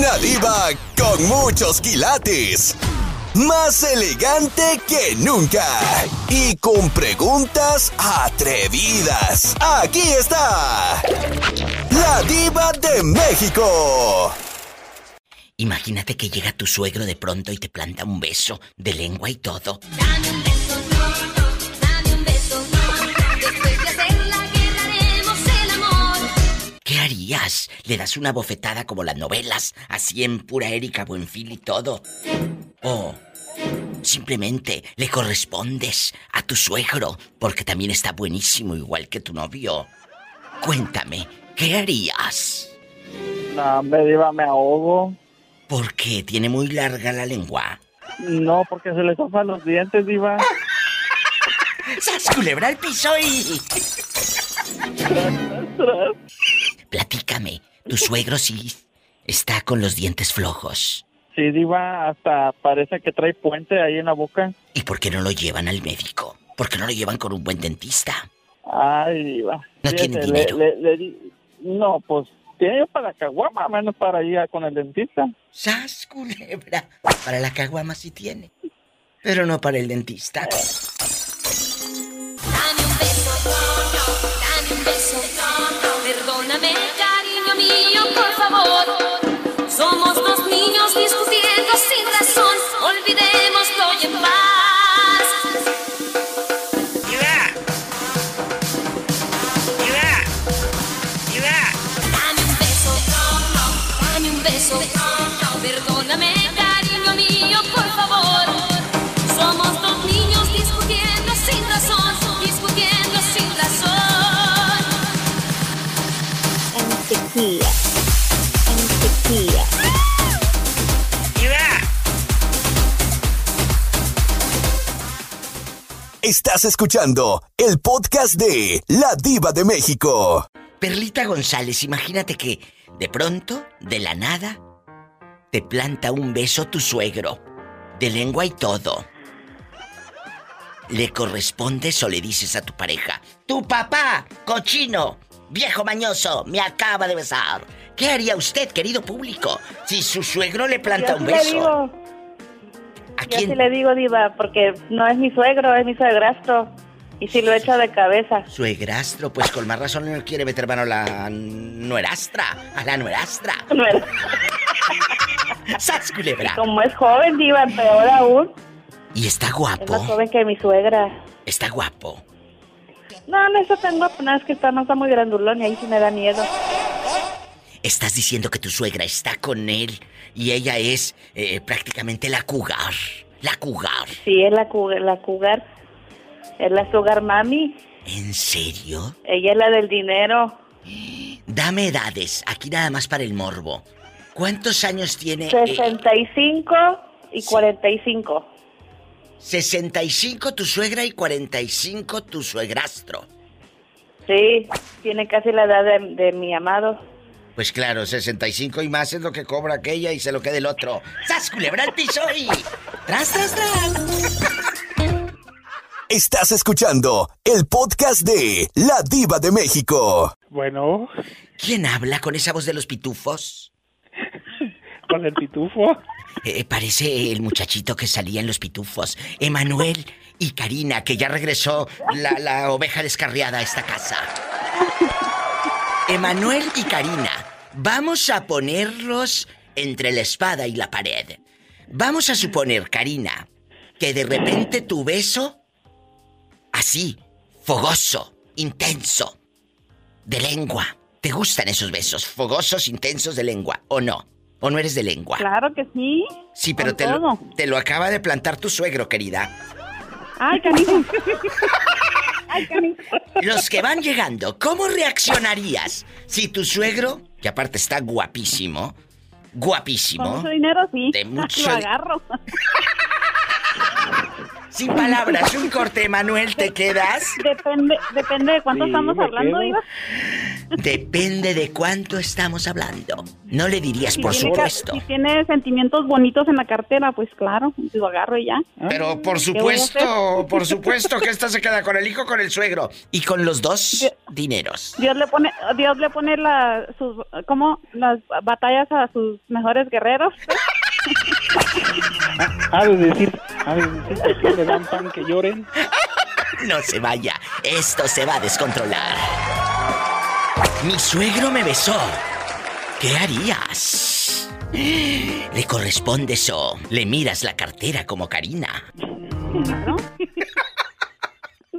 Una diva con muchos quilates. Más elegante que nunca. Y con preguntas atrevidas. Aquí está. La diva de México. Imagínate que llega tu suegro de pronto y te planta un beso de lengua y todo. Dame ¿Qué? ¿Le das una bofetada como las novelas, así en pura Erika Buenfil y todo? ¿O simplemente le correspondes a tu suegro porque también está buenísimo igual que tu novio? Cuéntame, ¿qué harías? No, me diva, me ahogo. Porque tiene muy larga la lengua. No, porque se le zafan los dientes, diva. ¡Sas culebra al piso y... Platícame, tu suegro sí está con los dientes flojos. Sí, diva, hasta parece que trae puente ahí en la boca. ¿Y por qué no lo llevan al médico? ¿Por qué no lo llevan con un buen dentista? Ay, diva. No Fíjate, tiene le- dinero. le- le di- no, pues tiene para caguama, menos para ir con el dentista. ¡Sas culebra! Para la caguama sí tiene. Pero no para el dentista. Dame Estás escuchando el podcast de La Diva de México. Perlita González, imagínate que de pronto, de la nada, te planta un beso tu suegro, de lengua y todo. ¿Le correspondes o le dices a tu pareja, tu papá, cochino, viejo mañoso, me acaba de besar? ¿Qué haría usted, querido público, si su suegro le planta Yo un beso? Digo, ¿A yo sí quién? le digo, Diva, porque no es mi suegro, es mi suegrastro. Y si lo echa de cabeza. Suegrastro, pues con más razón no quiere meter mano a la nuerastra, a la nuerastra. No era- ¡Sas, culebra! Como es joven, Diva, peor aún. Y está Es más guapo, joven que mi suegra. está guapo. No, no, eso tengo, no, es que está, no está muy grandulón y ahí sí me da miedo. Estás diciendo que tu suegra está con él y ella es eh, prácticamente la cougar. La cougar. Sí, es la, cu- la cougar. Es la sugar mami. ¿En serio? Ella es la del dinero. Dame edades, aquí nada más para el morbo. ¿Cuántos años tiene? eh, 65 y 45. 65 tu suegra y 45 tu suegrastro. Sí, tiene casi la edad de, de mi amado. Pues claro, 65 y más es lo que cobra aquella y se lo queda el otro. ¡Sas, culebra al piso y... ¡Tras, tras, tras! Estás escuchando el podcast de La Diva de México. Bueno, ¿Quién habla con esa voz de los pitufos? con el pitufo. Eh, parece el muchachito que salía en los pitufos. Emanuel y Karina, que ya regresó la, la oveja descarriada a esta casa. Emanuel y Karina, vamos a ponerlos entre la espada y la pared. Vamos a suponer, Karina, que de repente tu beso, así, fogoso, intenso, de lengua. ¿Te gustan esos besos, fogosos, intensos de lengua, o no? ¿O no eres de lengua? Claro que sí. Sí, pero te lo, te lo acaba de plantar tu suegro, querida. Ay, canijo. Ay, canijo. Los que van llegando, ¿cómo reaccionarías si tu suegro, que aparte está guapísimo, Con guapísimo, mucho dinero, sí. De mucho Lo agarro. sin palabras, un corte, Manuel, te quedas? Depende, depende de cuánto Sí, estamos hablando. Diva. Depende de cuánto estamos hablando. No le dirías, Si por tiene supuesto. Si tiene sentimientos bonitos en la cartera, pues claro, lo agarro y ya. Pero por supuesto, por supuesto que esta se queda con el hijo, con el suegro. Y con los dos dineros. Dios le pone, Dios le pone la, sus, ¿cómo? Las batallas a sus mejores guerreros. Ha de decir, ha de decir que le dan pan que lloren. No se vaya, esto se va a descontrolar. Mi suegro me besó. ¿Qué harías? Le corresponde eso. Le miras la cartera como Karina.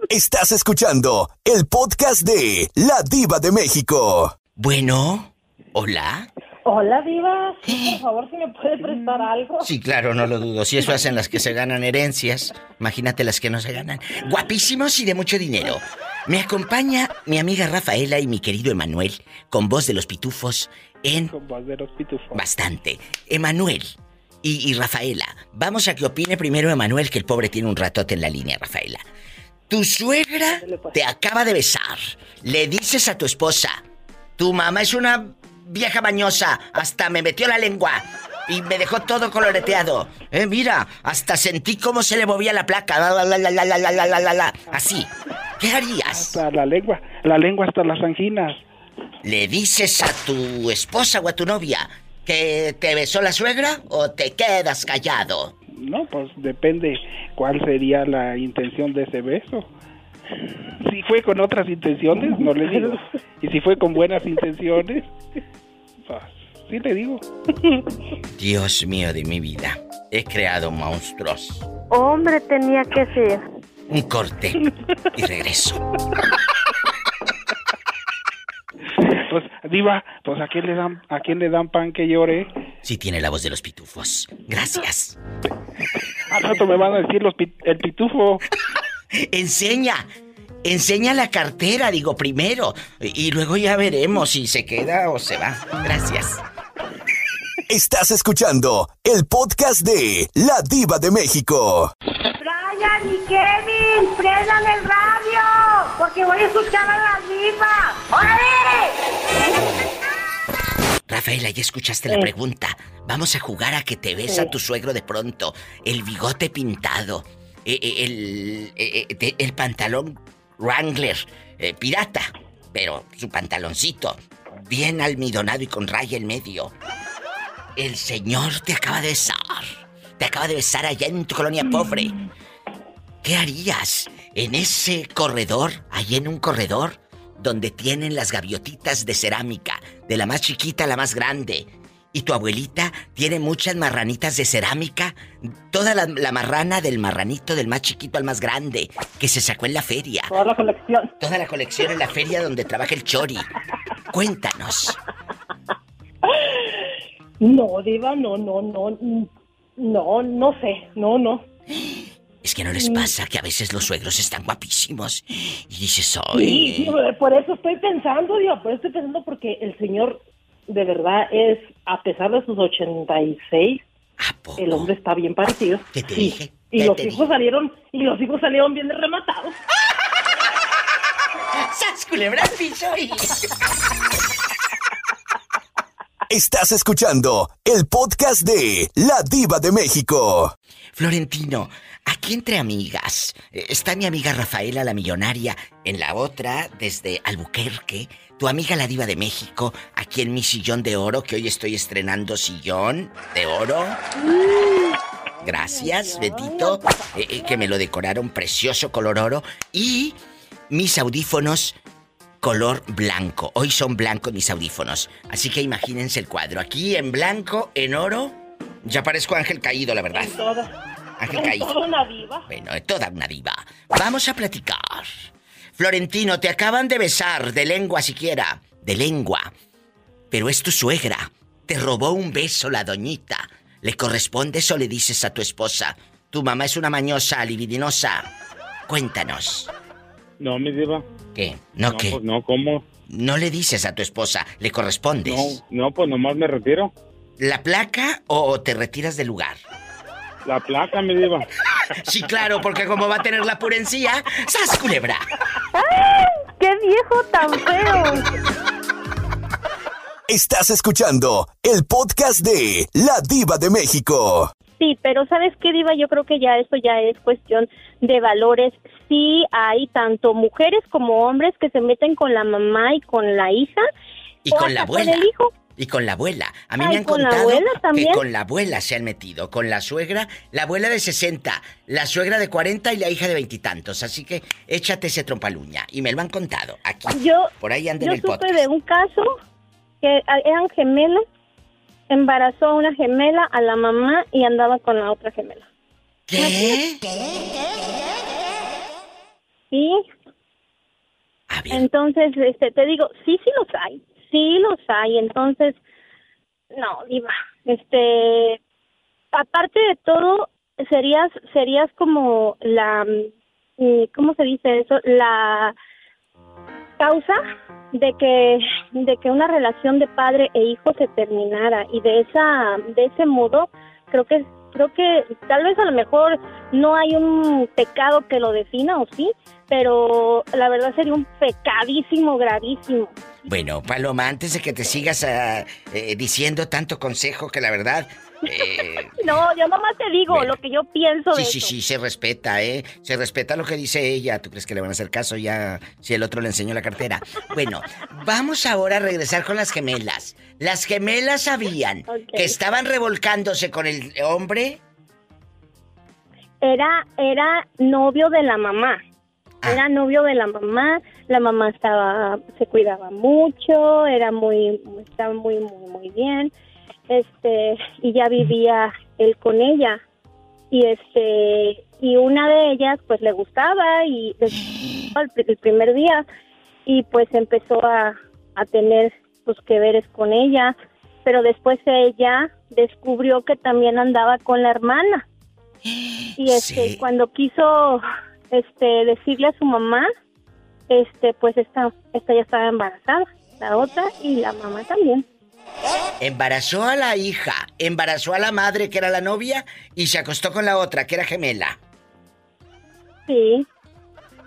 Estás escuchando el podcast de La Diva de México. Bueno, hola. Hola, Diva. Sí, por favor, si me puede prestar algo. Sí, claro, no lo dudo. Si eso hacen las que se ganan herencias, imagínate las que no se ganan. Guapísimos y de mucho dinero. Me acompaña mi amiga Rafaela y mi querido Emanuel, con voz de los pitufos, en Con voz de los pitufos. bastante. Emanuel y, y Rafaela, vamos a que opine primero Emanuel, que el pobre tiene un ratote en la línea, Rafaela. Tu suegra te acaba de besar. Le dices a tu esposa, tu mamá es una vieja bañosa. Hasta me metió la lengua. Y me dejó todo coloreteado. Eh, mira, hasta sentí cómo se le movía la placa. Así. ¿Qué harías? Hasta la lengua, la lengua hasta las anginas. ¿Le dices a tu esposa o a tu novia que te besó la suegra o te quedas callado? No, pues depende cuál sería la intención de ese beso. Si fue con otras intenciones, no le digo. Y si fue con buenas intenciones, pues sí le digo. Dios mío de mi vida, he creado monstruos. Hombre, tenía que ser. Un corte y regreso. Pues diva, pues a quién le dan, a quién le dan pan que llore. Sí tiene la voz de los pitufos. Gracias. Al rato me van a decir los pit- el pitufo. Enseña. Enseña la cartera, digo primero. Y luego ya veremos si se queda o se va. Gracias. Estás escuchando el podcast de La Diva de México. Brian y Kevin, prendan el radio, porque voy a escuchar a la diva. ¡Órale! Rafaela, ya escuchaste la pregunta. Vamos a jugar a que te besa tu suegro de pronto. El bigote pintado. Eh, eh, el, eh, el pantalón Wrangler. pirata. Pero su pantaloncito. Bien almidonado y con raya en medio. El señor te acaba de besar. Te acaba de besar allá en tu colonia pobre. ¿Qué harías en ese corredor, allí en un corredor, donde tienen las gaviotitas de cerámica, de la más chiquita a la más grande? Y tu abuelita tiene muchas marranitas de cerámica, toda la, la marrana del marranito del más chiquito al más grande, que se sacó en la feria. Toda la colección. Toda la colección en la feria donde trabaja el chori. Cuéntanos. No, diva, no, no, no. No, no sé, no, no. Es que no les pasa que a veces los suegros están guapísimos y dices, sí, por eso estoy pensando, diva, por eso estoy pensando porque el señor de verdad es, a pesar de sus 86, ¿A poco? el hombre está bien parecido. ¿Qué te Sí. dije? Y ¿Qué los te hijos dije? salieron, y los hijos salieron bien rematados. ¡Sas, culebra al piso y- Estás escuchando el podcast de La Diva de México. Florentino, aquí entre amigas, eh, está mi amiga Rafaela la millonaria, en la otra, desde Albuquerque, tu amiga la diva de México, aquí en mi sillón de oro, que hoy estoy estrenando sillón de oro. Gracias, Betito, eh, eh, que me lo decoraron precioso color oro. Y mis audífonos color blanco. Hoy son blancos mis audífonos. Así que imagínense el cuadro. Aquí en blanco, en oro. Ya parezco ángel caído, la verdad. Caído. toda una diva. Bueno, es toda una diva. Vamos a platicar. Florentino, te acaban de besar, de lengua siquiera. De lengua. Pero es tu suegra. Te robó un beso la doñita. ¿Le correspondes o le dices a tu esposa? Tu mamá es una mañosa, libidinosa. Cuéntanos. No, mi diva. ¿Qué? ¿No, no, qué? pues no, ¿cómo? No le dices a tu esposa, le correspondes. No, no, pues nomás me retiro. ¿La placa o te retiras del lugar? La placa, mi diva. Sí, claro, porque como va a tener la purencia, ¡sas culebra! ¡Qué viejo tan feo! Estás escuchando el podcast de La Diva de México. Sí, pero ¿sabes qué, Diva? Yo creo que ya eso ya es cuestión de valores. Sí hay tanto mujeres como hombres que se meten con la mamá y con la hija. Y o con la abuela. el hijo. Y con la abuela. A mí Ay, me han ¿con la contado abuela que con la abuela se han metido. Con la suegra, la abuela de 60, la suegra de 40 y la hija de veintitantos. Así que échate ese trompaluña. Y me lo han contado aquí. Yo, Por ahí anda yo en el supe podcast. de un caso que eran gemelas, embarazó a una gemela, a la mamá y andaba con la otra gemela. ¿Qué? Sí. A ver, Entonces, este, te digo, sí, sí los hay, sí los hay. Entonces, no, diva, este, aparte de todo, serías, serías como la, mm, ¿cómo se dice eso? La causa de que, de que una relación de padre e hijo se terminara y de esa, de ese modo, creo que creo que tal vez a lo mejor no hay un pecado que lo defina o sí, pero la verdad sería un pecadísimo gravísimo. bueno, Paloma, antes de que te sigas ah, eh, diciendo tanto consejo que la verdad... eh, No, yo nomás te digo Bueno. lo que yo pienso Sí, de sí, sí, se respeta, ¿eh? Se respeta lo que dice ella. ¿Tú crees que le van a hacer caso ya si el otro le enseñó la cartera? Bueno, vamos ahora a regresar con las gemelas. ¿Las gemelas sabían que estaban revolcándose con el hombre? Era, era novio de la mamá. Ah. Era novio de la mamá. La mamá estaba, se cuidaba mucho, era muy, estaba muy, muy, muy bien. Este, y ya vivía él con ella. Y este, y una de ellas, pues le gustaba y el, primer día, y pues empezó a, a tener sus que veres con ella. Pero después ella descubrió que también andaba con la hermana. Y este, Sí. cuando quiso este decirle a su mamá, este pues esta esta ya estaba embarazada, la otra y la mamá también. Embarazó a la hija, embarazó a la madre que era la novia y se acostó con la otra que era gemela. Sí,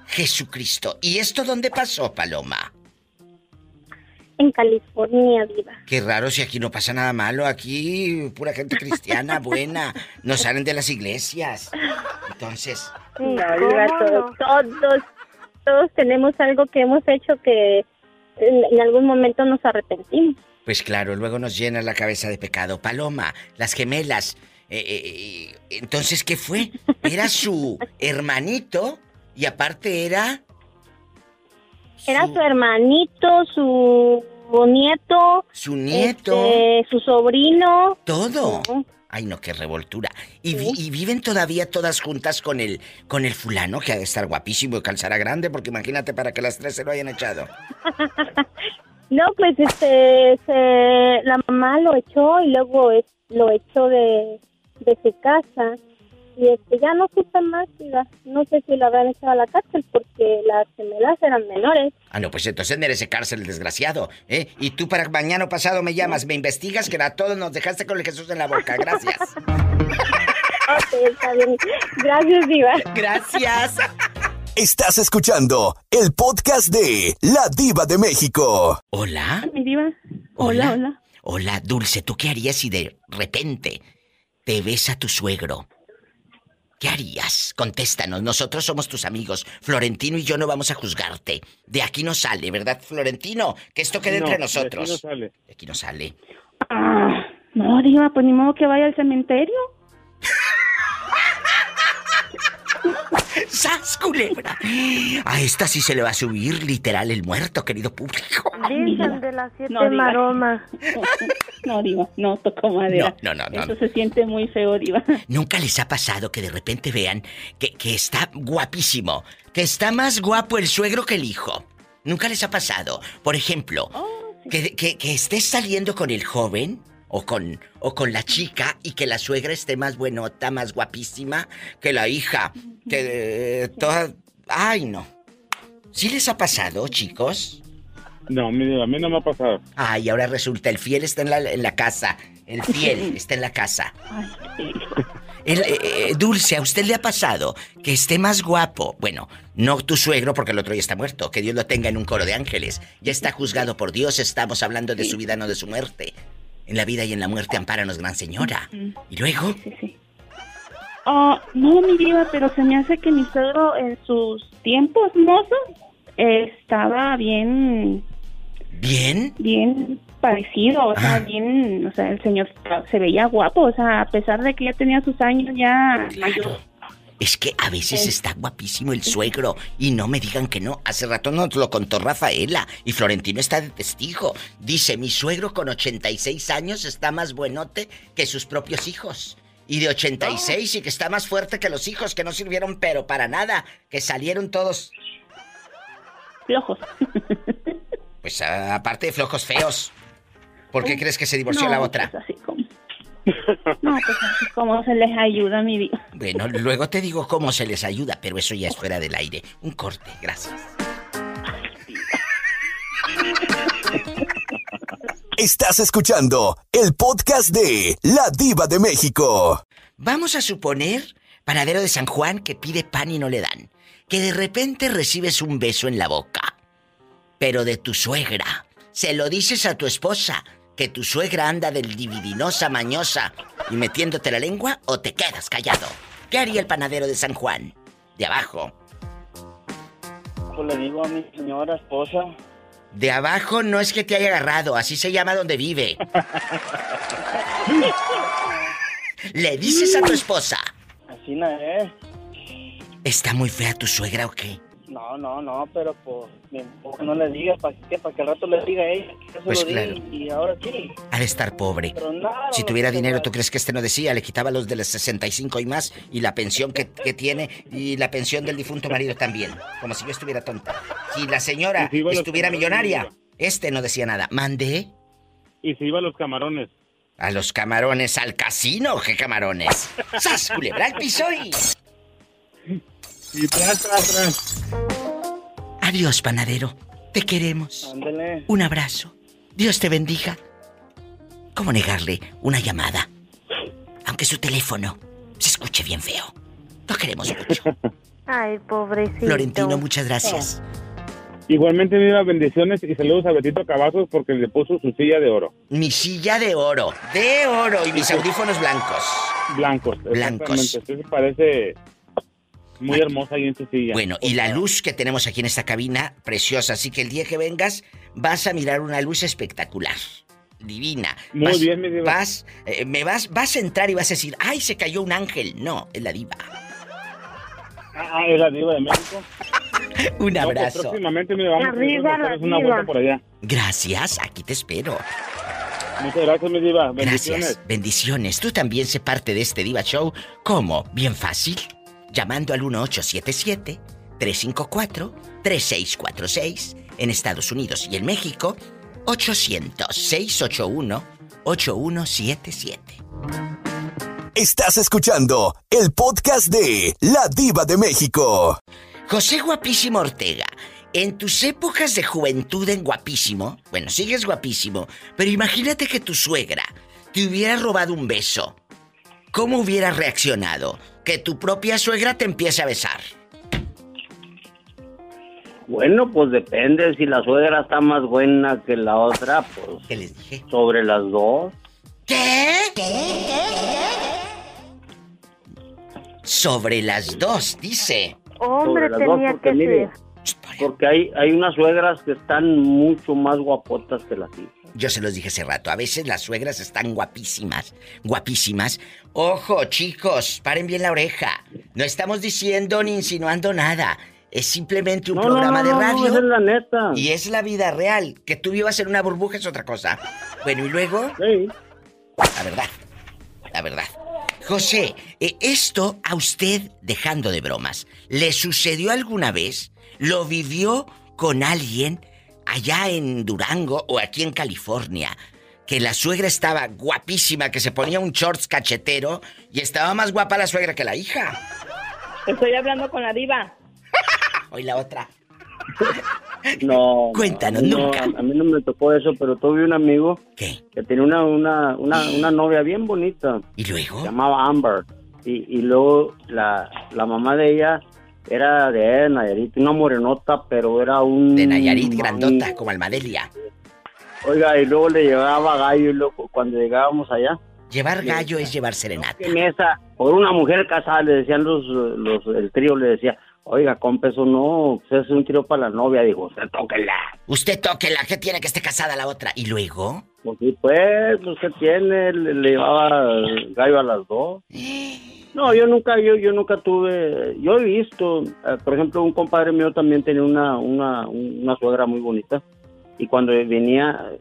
Jesucristo. ¿Y esto dónde pasó, Paloma? en California, viva. Qué raro si aquí no pasa nada malo, aquí pura gente cristiana, buena, no salen de las iglesias. Entonces, No, todos, todos todos tenemos algo que hemos hecho que en, en algún momento nos arrepentimos. Pues claro, luego nos llena la cabeza de pecado. Paloma, las gemelas. eh, eh, eh, entonces, ¿qué fue? Era su hermanito y aparte era... Era su hermanito, su nieto, Su nieto. este, su sobrino. Todo. Ay, no, qué revoltura. Y, vi- y viven todavía todas juntas con el, con el fulano, que ha de estar guapísimo y calzará grande, porque imagínate para que las tres se lo hayan echado. No, pues este, se- la mamá lo echó y luego es- lo echó de, de su casa y este ya no supe más, diga. no sé si lo habrán echado a la cárcel porque las gemelas eran menores. Ah, no, pues entonces merece cárcel el desgraciado, ¿eh? Y tú para mañana o pasado me llamas, me investigas que a todos nos dejaste con el Jesús en la boca. Gracias. Ok, está bien. Gracias, Diva. Gracias. Estás escuchando el podcast de La Diva de México. Hola. Mi Diva. Hola. Hola, hola. Hola, Dulce, ¿tú qué harías si de repente te ves a tu suegro? ¿Qué harías? Contéstanos, nosotros somos tus amigos. Florentino y yo no vamos a juzgarte. De aquí no sale, ¿verdad, Florentino? Que esto quede No, entre de aquí nosotros. no sale. De aquí no sale. Ah, no, Diva, pues ni modo que vaya al cementerio. ¡Sas, culebra! A esta sí se le va a subir literal el muerto, querido público. Virgen de las siete No, maromas. No, Diva, no tocó madera. No, no, no, no. Eso se siente muy feo, Diva. ¿Nunca les ha pasado que de repente vean que, que está guapísimo? Que está más guapo el suegro que el hijo. ¿Nunca les ha pasado? Por ejemplo, que, que, que estés saliendo con el joven o con, o con la chica y que la suegra esté más buenota, más guapísima que la hija. Que eh, toda... Ay, no. ¿Sí les ha pasado, chicos? No, a mí no me ha pasado. Ay, ahora resulta, el fiel está en la, en la casa. El fiel está en la casa. El, eh, eh, Dulce, ¿a usted le ha pasado que esté más guapo? Bueno, no tu suegro porque el otro ya está muerto, que Dios lo tenga en un coro de ángeles. Ya está juzgado por Dios, estamos hablando de su vida, no de su muerte. En la vida y en la muerte ampáranos, gran señora. ¿Y luego? Sí, sí. Ah, no, mi diva, pero se me hace que mi suegro en sus tiempos mozos estaba bien, ¿Bien? bien parecido, o sea, Ah. bien, o sea, el señor se veía guapo, o sea, a pesar de que ya tenía sus años ya mayor. Es que a veces está guapísimo el suegro y no me digan que no. Hace rato nos lo contó Rafaela y Florentino está de testigo. Dice, mi suegro con 86 años está más buenote que sus propios hijos. Y de 86 y que está más fuerte que los hijos que no sirvieron pero para nada, que salieron todos, Flojos. pues a- aparte de flojos feos. ¿Por qué crees que se divorció No, la otra? pues así como. No, pues así como se les ayuda, mi diva. Bueno, luego te digo cómo se les ayuda, pero eso ya es fuera del aire. Un corte, gracias. Estás escuchando el podcast de La Diva de México. Vamos a suponer, panadero de San Juan que pide pan y no le dan, que de repente recibes un beso en la boca, pero de tu suegra. Se lo dices a tu esposa, que tu suegra anda del dividinosa mañosa y metiéndote la lengua o te quedas callado. ¿Qué haría el panadero de San Juan? De abajo. Pues le digo a mi señora esposa. De abajo no es que te haya agarrado, así se llama donde vive. Le dices a tu esposa, Así no es. ¿está muy fea tu suegra o qué? No, no, no, pero pues no le digas para que, para que al rato le diga a ella. que Pues lo diga claro. Y ahora sí. Ha de estar pobre. Pero nada. Si tuviera dinero, ¿tú crees que este no decía? Le quitaba los de los 65 y más y la pensión que, que tiene y la pensión del difunto marido también. Como si yo estuviera tonta. Si la señora si estuviera millonaria, este no decía nada. ¿Mandé? Y se iba a los camarones. A los camarones, al casino, ¿qué camarones? ¡Sas, culebra al piso y... Y tras, tras, tras. Adiós, panadero. Te queremos. Ándele. Un abrazo. Dios te bendiga. ¿Cómo negarle una llamada? Aunque su teléfono se escuche bien feo. Lo queremos mucho. Ay, pobrecito. Florentino, muchas gracias. Igualmente, mira, bendiciones y saludos a Betito Cavazos porque le puso su silla de oro. Mi silla de oro, de oro y mis audífonos blancos. Blancos. Blancos. exactamente. Usted parece muy hermosa ahí en su silla. Bueno, y la luz que tenemos aquí en esta cabina, preciosa, así que el día que vengas vas a mirar una luz espectacular. Divina. Muy Vas- bien, mi diva. Vas, eh, me vas, vas a entrar y vas a decir, ¡ay, se cayó un ángel! No, es la diva. Ah, es la diva de México. Un No, pues, abrazo. próximamente, mira, vamos Arriba a la hacer una diva. vuelta por allá. Gracias, aquí te espero. Muchas gracias, mi diva. Bendiciones. Gracias, bendiciones. Tú también sé parte de este Diva Show. ¿Cómo? Bien fácil. Llamando al 1877-354-3646 en Estados Unidos y en México, 800-681-8177. Estás escuchando el podcast de La Diva de México. José Guapísimo Ortega, en tus épocas de juventud en guapísimo, bueno, sigues guapísimo, pero imagínate que tu suegra te hubiera robado un beso. ¿Cómo hubieras reaccionado? Que tu propia suegra te empiece a besar. Bueno, pues depende. Si la suegra está más buena que la otra, pues ¿Qué les dije? sobre las dos. ¿Qué? Sobre las dos, dice. Hombre, sobre las dos, tenía porque que mire, ser. porque hay, hay unas suegras que están mucho más guapotas que las hijas. Yo se los dije hace rato, a veces las suegras están guapísimas, guapísimas. Ojo, chicos, paren bien la oreja. No estamos diciendo ni insinuando nada. Es simplemente un No, programa no, de no, radio. esa es la neta. Y es la vida real. Que tú vivas en una burbuja es otra cosa. Bueno, y luego, Sí. la verdad, la verdad. José, eh, esto a usted, dejando de bromas, ¿le sucedió alguna vez? ¿Lo vivió con alguien allá en Durango o aquí en California? Que la suegra estaba guapísima, que se ponía un shorts cachetero y estaba más guapa la suegra que la hija. Estoy hablando con la diva. Hoy la otra. No. Cuéntanos, no, nunca. A mí no me tocó eso, pero tuve un amigo ¿Qué? que tenía una, una, una, una novia bien bonita. ¿Y Se luego? llamaba Amber. y, y luego la, la mamá de ella era de Nayarit, una morenota, pero era un... De Nayarit, grandota, como Almadelia. Oiga, y luego le llevaba gallo y luego cuando llegábamos allá. Llevar gallo es llevar serenata. En esa, por una mujer casada, le decían los, los, el trío, le decía, oiga, compa, eso no, pues es un trío para la novia. Dijo, usted tóquela. Usted tóquela, ¿qué tiene que esté casada la otra? ¿Y luego? Pues sí, pues, usted tiene, le, le llevaba gallo a las dos. No, yo nunca, yo, yo nunca tuve, yo he visto, eh, por ejemplo, un compadre mío también tenía una, una, una suegra muy bonita y cuando venía,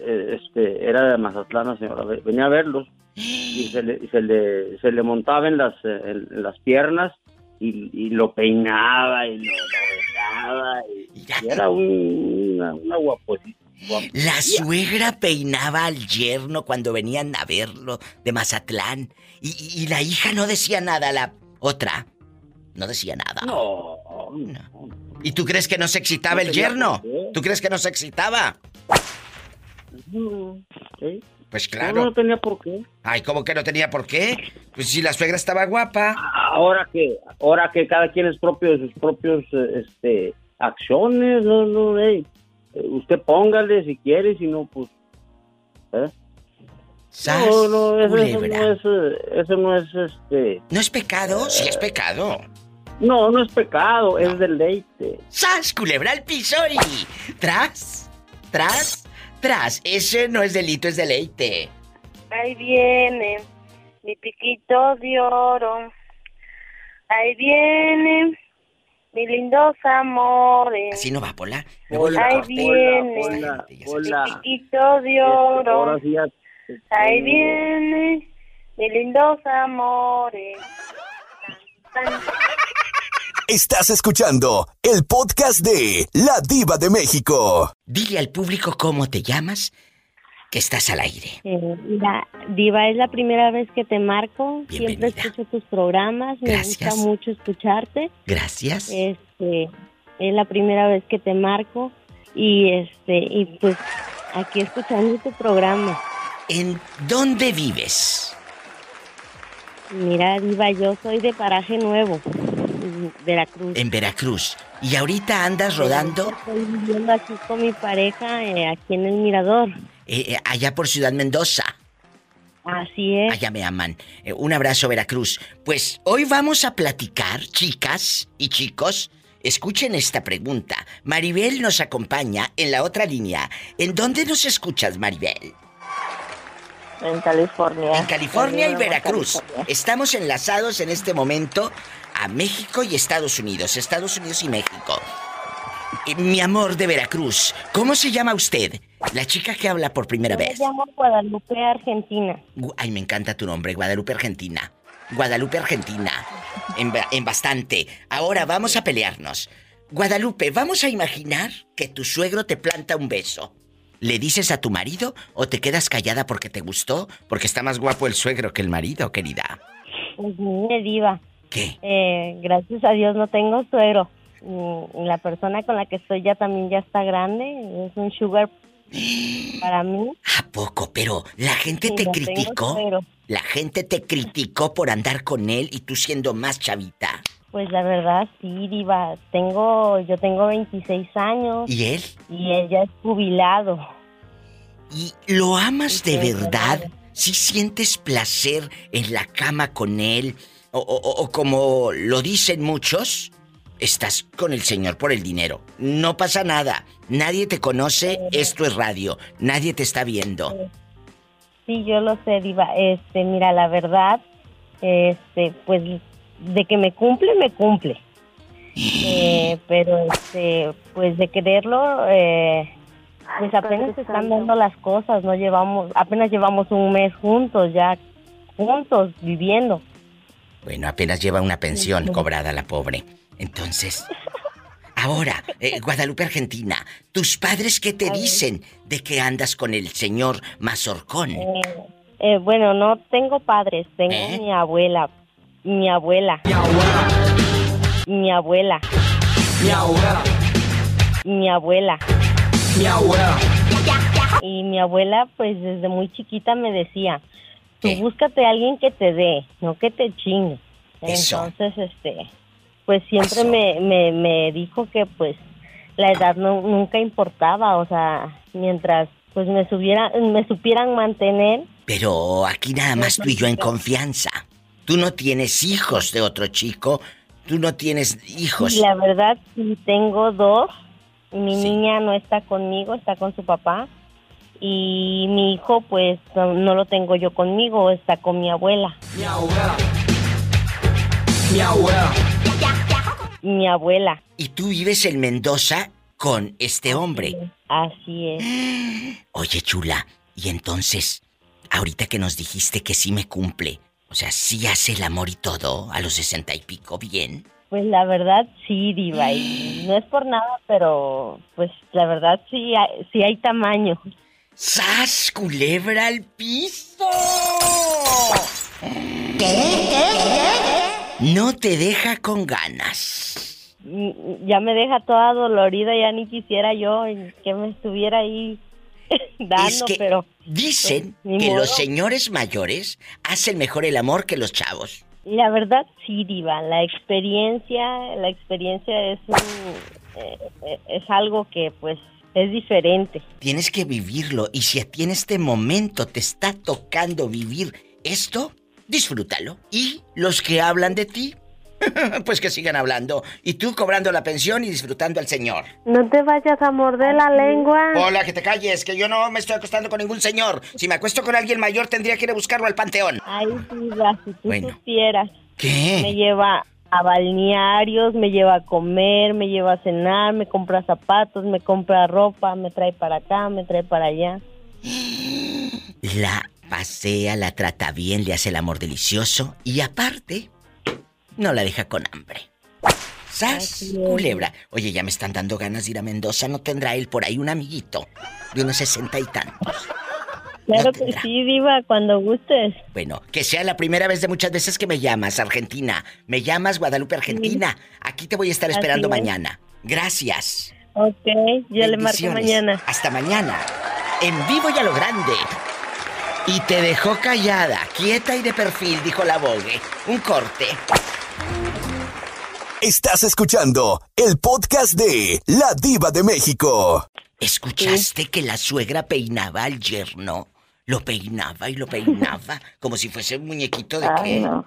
eh, este, era de Mazatlán, la señora, ve- venía a verlos y se le, se le, se le montaba en las, eh, en, en las piernas y, y lo peinaba y lo, lo besaba y, y era un- una, una guapos- La suegra peinaba al yerno cuando venían a verlo de Mazatlán. Y, la hija no decía nada, la otra. No decía nada. No. ¿Y tú crees que no se excitaba No el yerno? qué. ¿Tú crees que no se excitaba? ¿Sí? Pues No, claro. no tenía por qué. Ay, ¿cómo que no tenía por qué? Pues si la suegra estaba guapa. Ahora que, ahora que cada quien es propio de sus propios eh, este, acciones, no, no, ey, eh, usted póngale si quiere, si no, pues. ¿eh? No, no, eso, eso culebra. no es, eh, eso no es, este. ¿No es pecado? Sí es pecado. No, no es pecado, es deleite. ¡Sas, culebra al piso y... Tras, tras, tras. Ese no es delito, es deleite. Ahí viene mi piquito de oro. Ahí viene mi lindos amores. Así no va, Pola. Luego lo Ahí viene Hola, mi hola. piquito de oro. Ahora sí ya. Ahí viene mi lindos amores. Estás escuchando el podcast de La Diva de México. Dile al público cómo te llamas, que estás al aire. Eh, mira, Diva, es la primera vez que te marco. Siempre Bienvenida. escucho tus programas. Me gusta mucho escucharte. Gracias. Este, es la primera vez que te marco. Y este, y pues aquí escuchando tu programa. ¿En dónde vives? Mira, Diva, yo soy de Paraje Nuevo, Veracruz. En Veracruz. ¿Y ahorita andas rodando Estoy viviendo aquí con mi pareja, eh, aquí en el Mirador. Eh, eh, allá por Ciudad Mendoza? Así es. Allá me aman. Eh, un abrazo, Veracruz. Pues hoy vamos a platicar, chicas y chicos. Escuchen esta pregunta. Maribel nos acompaña en la otra línea. ¿En dónde nos escuchas, Maribel? En California. En California y Veracruz. California. Estamos enlazados en este momento a México y Estados Unidos. Estados Unidos y México. Mi amor de Veracruz, ¿cómo se llama usted? La chica que habla por primera Yo me vez. llamo Guadalupe, Argentina. Ay, me encanta tu nombre, Guadalupe Argentina. Guadalupe Argentina. En, ba- en bastante. Ahora vamos a pelearnos. Guadalupe, vamos a imaginar que tu suegro te planta un beso. ¿Le dices a tu marido o te quedas callada porque te gustó? Porque está más guapo el suegro que el marido, querida. Pues mire, Diva. ¿Qué? Eh, gracias a Dios no tengo suegro. Mm, La persona con la que estoy ya también ya está grande. Es un sugar para mí. ¿A poco? Pero la gente Sí, te tengo criticó. La gente te criticó por andar con él y tú siendo más chavita. Pues la verdad, sí, Diva. Tengo, yo tengo 26 años. ¿Y él? Y él ya es jubilado. ¿Y lo amas de Sí, verdad? claro. ¿Si sientes placer en la cama con él? O, o- o como lo dicen muchos, estás con el señor por el dinero. No pasa nada. Nadie te conoce, esto es radio. Nadie te está viendo. Sí, yo lo sé, Diva. Este, mira, la verdad, este, pues, de que me cumple, me cumple. Eh, pero, este, pues, de quererlo, eh, pues apenas se están dando las cosas. No llevamos, apenas llevamos un mes juntos, ya juntos, viviendo. Bueno, apenas lleva una pensión cobrada la pobre. Entonces, ahora, eh, Guadalupe Argentina, ¿tus padres qué te dicen de que andas con el señor Mazorcón? Eh, eh, bueno, no tengo padres, tengo ¿Eh? mi abuela, mi abuela. Mi abuela. Mi abuela. Mi abuela. Mi abuela. Y mi abuela, pues desde muy chiquita me decía, tú búscate a alguien que te dé, no que te chingue. Eso. Entonces, este, pues siempre me, me, me dijo que pues la edad no, nunca importaba, o sea, mientras pues me subiera, me supieran mantener. Pero aquí nada más tú y yo en confianza. Tú no tienes hijos de otro chico, tú no tienes hijos. Y la verdad sí tengo dos. Mi niña no está conmigo, está con su papá. Y mi hijo pues no, no lo tengo yo conmigo, está con mi abuela. Mi abuela. Mi abuela. Mi abuela. Y tú vives en Mendoza con este hombre. Así es. Oye, chula, y entonces, ahorita que nos dijiste que sí me cumple, o sea, sí hace el amor y todo a los sesenta y pico, bien. Pues la verdad sí, Diva. Y no es por nada, pero pues la verdad sí hay, sí hay tamaño. ¡Sas, culebra al piso! No te deja con ganas. Mm, Ya me deja toda dolorida, ya ni quisiera yo que me estuviera ahí dando, Es que pero... Dicen pues, que modo. los señores mayores hacen mejor el amor que los chavos. La verdad sí, Diva, la experiencia, la experiencia es un, eh, eh, es algo que pues es diferente. Tienes que vivirlo y si a ti en este momento te está tocando vivir esto, disfrútalo. Y los que hablan de ti, pues que sigan hablando. Y tú cobrando la pensión y disfrutando al Señor. No te vayas a morder la lengua. Hola, que te calles, que yo no me estoy acostando con ningún señor. Si me acuesto con alguien mayor tendría que ir a buscarlo al panteón. Ay, Diva, si tú Bueno. supieras. ¿Qué? Me lleva a balnearios, me lleva a comer, me lleva a cenar, me compra zapatos, me compra ropa, me trae para acá, me trae para allá. La pasea, la trata bien, le hace el amor delicioso y aparte, no la deja con hambre. ¡Sas! Culebra. Oye, ya me están dando ganas de ir a Mendoza. ¿No tendrá él por ahí un amiguito de unos sesenta y tantos? Claro que sí, Diva, cuando gustes. Bueno, que sea la primera vez de muchas veces que me llamas, Argentina. Me llamas, Guadalupe, Argentina. Aquí te voy a estar esperando es. mañana. Gracias. Ok, yo le marco mañana. Hasta mañana. En vivo y a lo grande. Y te dejó callada, quieta y de perfil, dijo la Vogue. Un corte. Estás escuchando el podcast de La Diva de México. ¿Escuchaste que la suegra peinaba al yerno? Lo peinaba y lo peinaba como si fuese un muñequito de Ay, qué. no.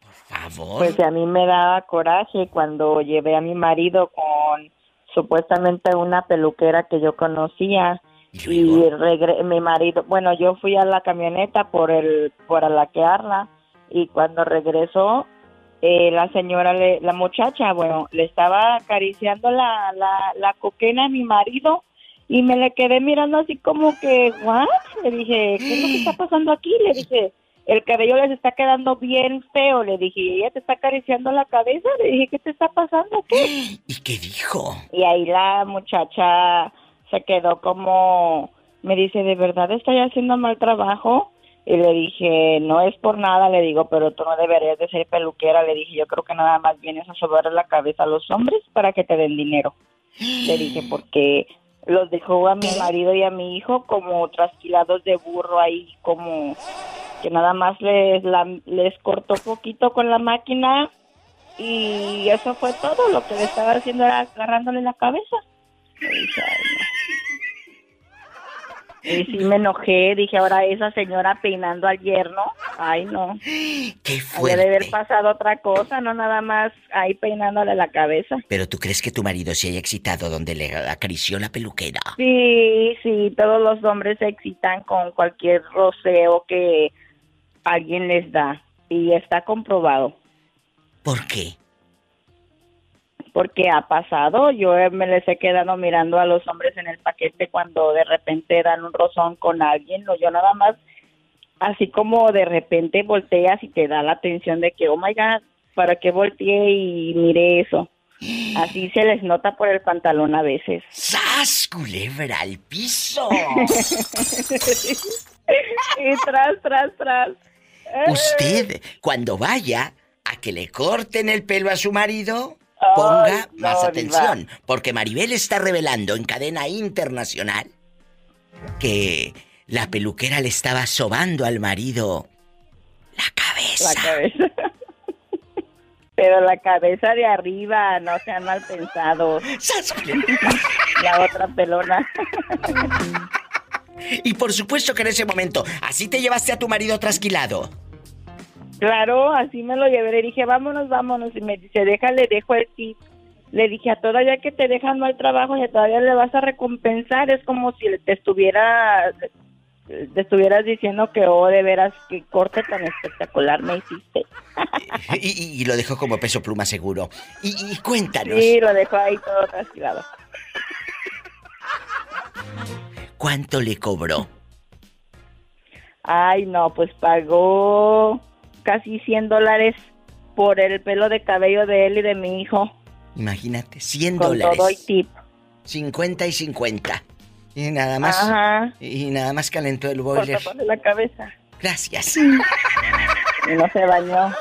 Por favor. Pues a mí me daba coraje cuando llevé a mi marido con supuestamente una peluquera que yo conocía y regre- mi marido, bueno, yo fui a la camioneta por el por alaquearla y cuando regresó eh, la señora, le- la muchacha, bueno, le estaba acariciando la, la, la coquena a mi marido y me le quedé mirando así como que, ¿what? Le dije, ¿qué es lo que está pasando aquí? Le dije, el cabello les está quedando bien feo. Le dije, ¿y ella te está acariciando la cabeza? Le dije, ¿qué te está pasando? ¿Qué? ¿Y qué dijo? Y ahí la muchacha se quedó como, me dice, ¿de verdad estoy haciendo mal trabajo? Y le dije, no es por nada, le digo, pero tú no deberías de ser peluquera. Le dije, yo creo que nada más vienes a sobarle la cabeza a los hombres para que te den dinero. Le dije, porque los dejó a mi marido y a mi hijo como trasquilados de burro ahí, como que nada más les, la- les cortó poquito con la máquina y eso fue todo. Lo que le estaba haciendo era agarrándole la cabeza. Le dije, "Ay, no". Y sí me enojé, dije, ahora esa señora peinando al yerno, ay no. Qué Había de haber pasado otra cosa, no nada más ahí peinándole la cabeza. Pero tú crees que tu marido se haya excitado donde le acarició la peluquera. Sí, sí, todos los hombres se excitan con cualquier roceo que alguien les da y está comprobado. ¿Por qué? Porque ha pasado, yo eh, me les he quedado mirando a los hombres en el paquete cuando de repente dan un rozón con alguien, o yo nada más, así como de repente volteas y te da la atención de que, oh my god, para que volteé y mire eso. Así se les nota por el pantalón a veces. ¡Sas, culebra al piso! y tras, tras, tras. Usted, cuando vaya a que le corten el pelo a su marido, ponga no, más diva. atención, porque Maribel está revelando en cadena internacional que la peluquera le estaba sobando al marido La cabeza. La cabeza. Pero la cabeza de arriba, no sean mal pensados. La otra pelona. Y por supuesto que en ese momento, así te llevaste a tu marido trasquilado. Claro, así me lo llevé. Le dije, vámonos, vámonos. Y me dice, déjale, dejo el tip. Le dije, a todavía que te dejan mal trabajo, y todavía le vas a recompensar. Es como si te estuviera te estuvieras diciendo que, oh, de veras, qué corte tan espectacular me hiciste. y, y- y lo dejó como peso pluma seguro. Y, y cuéntanos, Sí, lo dejó ahí todo. ¿cuánto le cobró? Ay, no, pues pagó casi 100 dólares por el pelo de cabello de él y de mi hijo. Imagínate, 100 Con dólares. todo y tip. 50 y 50. Y nada más. Ajá. Y nada más calentó el Por boiler. taparle la cabeza. Gracias. Y no se bañó.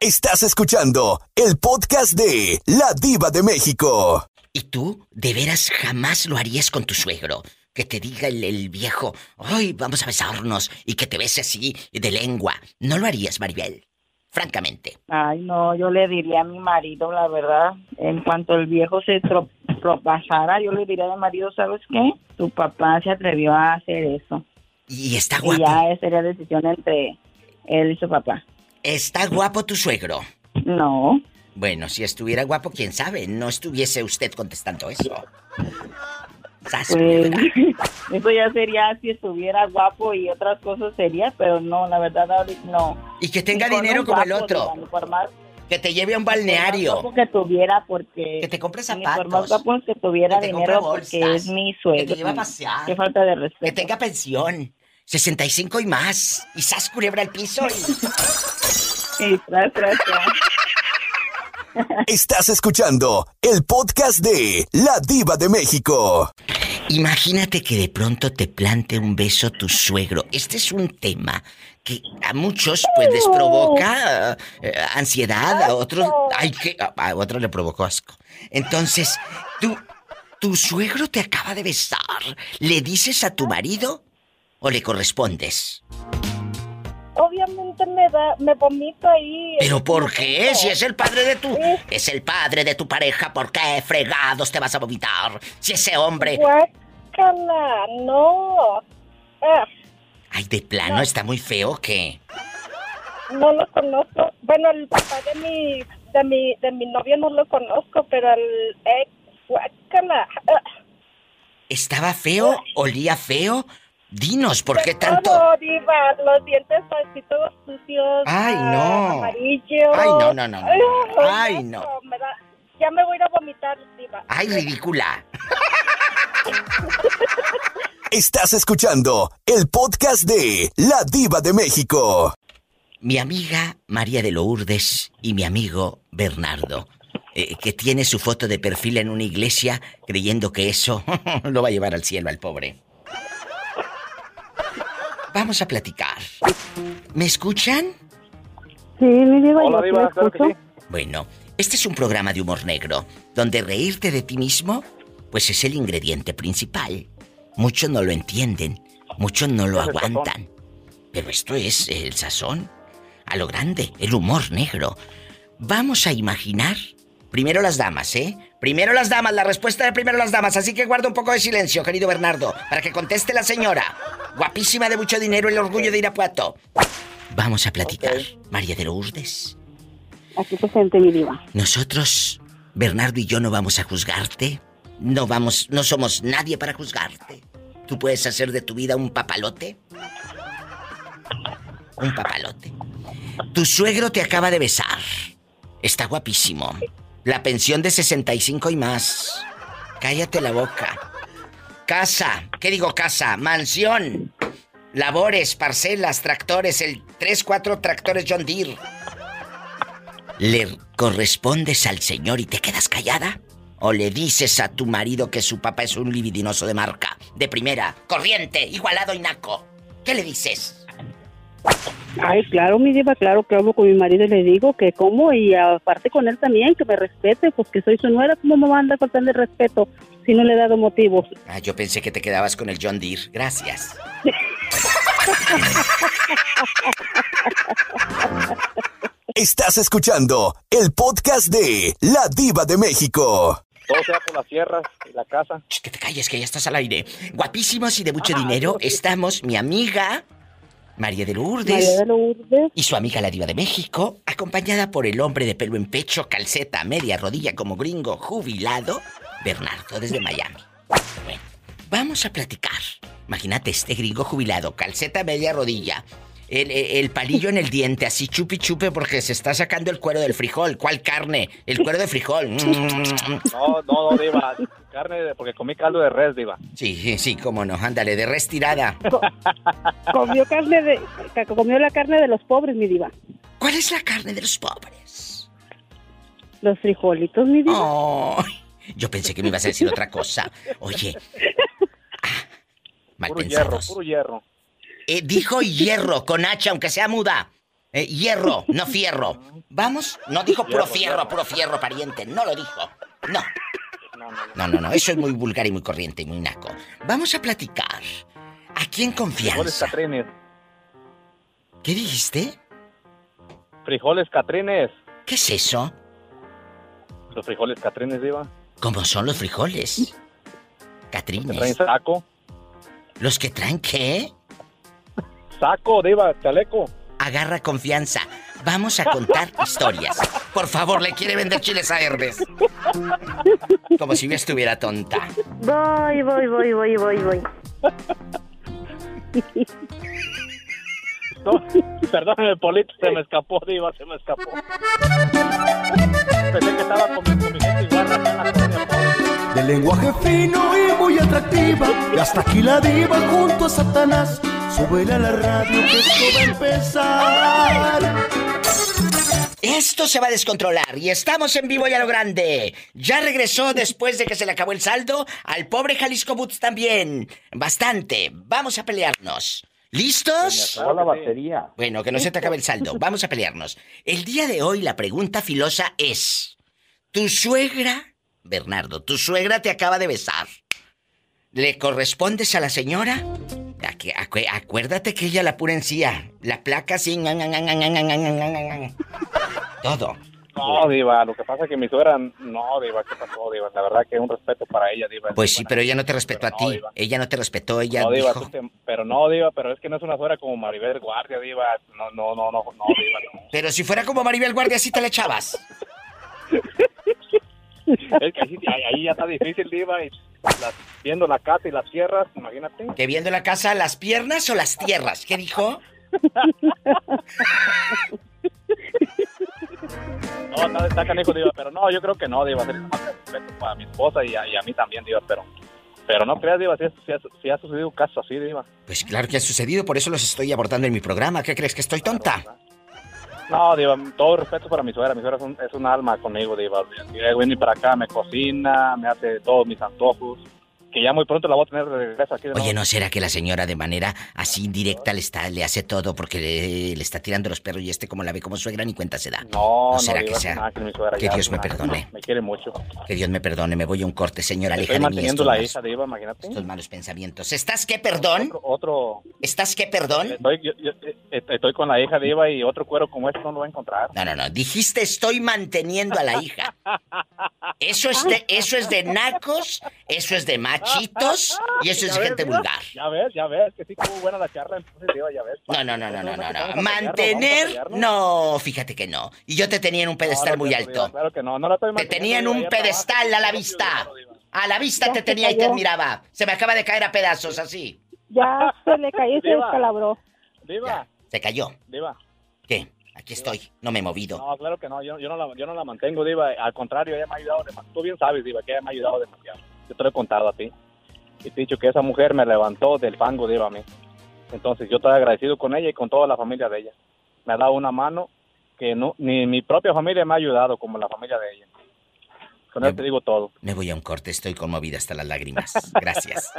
Estás escuchando el podcast de La Diva de México. ¿Y tú, de veras, jamás lo harías con tu suegro? Que te diga el, el viejo, ay, vamos a besarnos, y que te bese así, de lengua. ¿No lo harías, Maribel? Francamente. Ay, no, yo le diría a mi marido, la verdad, en cuanto el viejo se tro- tropezara, yo le diría a mi marido, ¿sabes qué? Tu papá se atrevió a hacer eso. Y está Y guapo. ya sería decisión entre él y su papá. ¿Está guapo tu suegro? No. Bueno, si estuviera guapo, quién sabe, no estuviese usted contestando eso. Sas, Pues, eso ya sería si estuviera guapo y otras cosas sería, pero no, la verdad no. Y que tenga con dinero como el otro. más- Que te lleve a un balneario. guapo que tuviera porque... Que te compre Ni por más zapatos. guapo que tuviera Que dinero bolsas, porque es mi que suegro. te lleve a pasear. Qué falta de respeto. Que tenga pensión. 65 y más. Y sas culebra al piso y... Sí, tras, tras, tras. Estás escuchando el podcast de La Diva de México. Imagínate que de pronto te plante un beso tu suegro. Este es un tema que a muchos pues les provoca eh, ansiedad, a otros que a, a otros le provocó asco. Entonces, tú tu suegro te acaba de besar. ¿Le dices a tu marido o le correspondes? Obviamente me da, me vomito ahí. ¿Pero por qué? Si es el padre de tu... Es el padre de tu pareja, ¿por qué fregados te vas a vomitar? Si ese hombre... Guácala, no. Ah, Ay, de plano, está muy feo que... no lo conozco. Bueno, el papá de mi, de mi, de mi novio no lo conozco, pero el ex, guácala. Ah, ¿Estaba feo? ¿Olía feo? Dinos, ¿por qué tanto? Todo, diva, los dientes así todos sucios. Ay, no. Amarillos. Ay, no, no, no, no. Ay, Ay, no. me da- ya me voy a ir a vomitar, diva. ¡Ay, ridícula! Estás escuchando el podcast de La Diva de México. Mi amiga María de Lourdes y mi amigo Bernardo, eh, que tiene su foto de perfil en una iglesia creyendo que eso lo va a llevar al cielo al pobre. Vamos a platicar. ¿Me escuchan? Sí, mi diva, Hola, yo claro escucho. Bueno, este es un programa de humor negro, donde reírte de ti mismo, pues es el ingrediente principal. Muchos no lo entienden, muchos no lo aguantan. Pero esto es el sazón, a lo grande, el humor negro. Vamos a imaginar, primero las damas, ¿eh? Primero las damas, la respuesta de primero las damas, así que guarda un poco de silencio, querido Bernardo, para que conteste la señora. Guapísima de mucho dinero, el orgullo de Irapuato. Vamos a platicar, María de Lourdes. Aquí presente, mi diva. Nosotros, Bernardo y yo no vamos a juzgarte. No vamos, no somos nadie para juzgarte. Tú puedes hacer de tu vida un papalote. Un papalote. Tu suegro te acaba de besar. Está guapísimo. La pensión de 65 y más. Cállate la boca. Casa, ¿qué digo casa? Mansión. Labores, parcelas, tractores, el 3, 4 tractores John Deere. ¿Le correspondes al señor y te quedas callada? ¿O le dices a tu marido que su papá es un libidinoso de marca, de primera, corriente, igualado y naco? ¿Qué le dices? Ay, claro, mi diva, claro que hablo con mi marido y le digo que como y aparte con él también, que me respete, pues que soy su nuera, ¿cómo me va a el respeto si no le he dado motivos? Ah, yo pensé que te quedabas con el John Deere. Gracias. Estás escuchando el podcast de La Diva de México. Todo sea por las sierras y la casa. Ch, que te calles, que ya estás al aire. Guapísimos y de mucho dinero estamos mi amiga María de Lourdes. María de Lourdes. Y su amiga la diva de México, acompañada por el hombre de pelo en pecho, calceta, media rodilla como gringo, jubilado, Bernardo desde Miami. Bueno, vamos a platicar. Imagínate este gringo jubilado, calceta, media rodilla. El, el- palillo en el diente, así chupi chupe porque se está sacando el cuero del frijol. ¿Cuál carne? El cuero de frijol. No, no, no, Diva. Carne, de- porque comí caldo de res, Diva. Sí, sí, cómo no. Ándale, de retirada. Comió carne de, comió la carne de los pobres, mi diva. ¿Cuál es la carne de los pobres? Los frijolitos, mi diva. Ay, yo pensé que me ibas a decir otra cosa. Oye. ah, mal Puro hierro, pensados. puro hierro. Eh, dijo hierro con H, aunque sea muda. Eh, hierro, no fierro. ¿Vamos? No dijo puro fierro, puro fierro, pariente. No lo dijo. No. No, no, no. Eso es muy vulgar y muy corriente y muy naco. Vamos a platicar. Aquí en Frijoles confianza. catrines. ¿Qué dijiste? Frijoles catrines. ¿Qué es eso? Los frijoles catrines, Diva. ¿Cómo son los frijoles? Que traen Catrines. saco. ¿Los que traen qué? Saco, Diva, chaleco. Agarra confianza. Vamos a contar historias. Por favor, le quiere vender chiles a Hermes. Como si yo estuviera tonta. Voy, voy, voy, voy, voy, voy. No, perdóname, Polito, se me escapó, Diva, se me escapó. Pensé que estaba con, mi- con mi gente igual acá en la colonia pobre. De lenguaje fino y muy atractiva. Y hasta aquí la diva junto a Satanás. Súbele a la radio que esto va a empezar. Esto se va a descontrolar y estamos en vivo y a lo grande. Ya regresó después de que se le acabó el saldo al pobre Jalisco Boots también. Bastante. Vamos a pelearnos. ¿Listos? acabó la batería. Bueno, que no se te acabe el saldo. Vamos a pelearnos. El día de hoy la pregunta filosa es: ¿Tu suegra, Bernardo, tu suegra te acaba de besar? ¿Le correspondes a la señora? acuérdate que ella la pura encía. La placa así. Todo. No, Diva, lo que pasa es que mi suegra. No, Diva, ¿qué pasó, Diva? La verdad que un respeto para ella, Diva. Pues sí, pero ella no te respetó a ti. Ella no te respetó, ella. No, Diva, dijo... pero no, Diva, pero es que no es una suegra como Maribel Guardia, Diva. No, no, no, no, no, Diva. No. Pero si fuera como Maribel Guardia, sí te la echabas. es que ahí, ahí ya está difícil, Diva. Y las- viendo la casa y las tierras, imagínate. ¿Que viendo la casa las piernas o las tierras? ¿Qué dijo? No, está, está canijo, Diva, pero no, yo creo que no, Diva, respeto para mi esposa y a, y a mí también, Diva, pero... Pero no creas, Diva, si, es- si, ha- si ha sucedido casos así, Diva. Pues claro que ha sucedido, por eso los estoy abordando en mi programa. ¿Qué crees que estoy tonta? No, Diva, todo respeto para mi suegra. Mi suegra es un, es un alma conmigo, Diva. Viene para acá, me cocina, me hace todos mis antojos. Que ya muy pronto la voy a tener de regreso aquí de. Oye, ¿no será que la señora de manera así indirecta le está, le hace todo porque le, le está tirando los perros y este como la ve como suegra ni cuenta se da? No, no, será Diva, que sea? Que ya Dios me perdone. Me quiere mucho. Que Dios me perdone, me voy a un corte, señora, Estoy de mí manteniendo estos la hija, Diva, imagínate. estos malos pensamientos. ¿Estás qué, perdón? Otro... ¿Estás qué, perdón? Estoy, yo- yo- eh, estoy con la hija, Diva, y otro cuero como este no lo va a encontrar. No, no, no. Dijiste estoy manteniendo a la hija. Eso es de, eso es de nacos, eso es de machitos y eso es ves, gente vulgar. Ya ves, ya ves, que sí estuvo buena la charla, entonces, Diva, ya ves. No, no, no, no, no, no, no. Mantener, no, fíjate que no. Y yo te tenía en un pedestal No, muy alto. Claro que no, no la estoy Te tenía en un pedestal a la vista. A la vista Ya te tenía y te admiraba. Se me acaba de caer a pedazos así. Ya se le cayó y se descalabró. Diva, Se cayó. Diva. ¿Qué? Aquí estoy. No me he movido. No, claro que no, yo, yo, no la, yo no la mantengo, Diva. Al contrario, ella me ha ayudado demasiado. Tú bien sabes, Diva, que ella me ha ayudado demasiado. Yo te lo he contado a ti. Y te he dicho que esa mujer me levantó del fango, mí. Entonces, yo estoy agradecido con ella y con toda la familia de ella. Me ha dado una mano que no, ni mi propia familia me ha ayudado como la familia de ella. Con eso te digo todo. Me voy a un corte, estoy conmovida hasta las lágrimas. Gracias.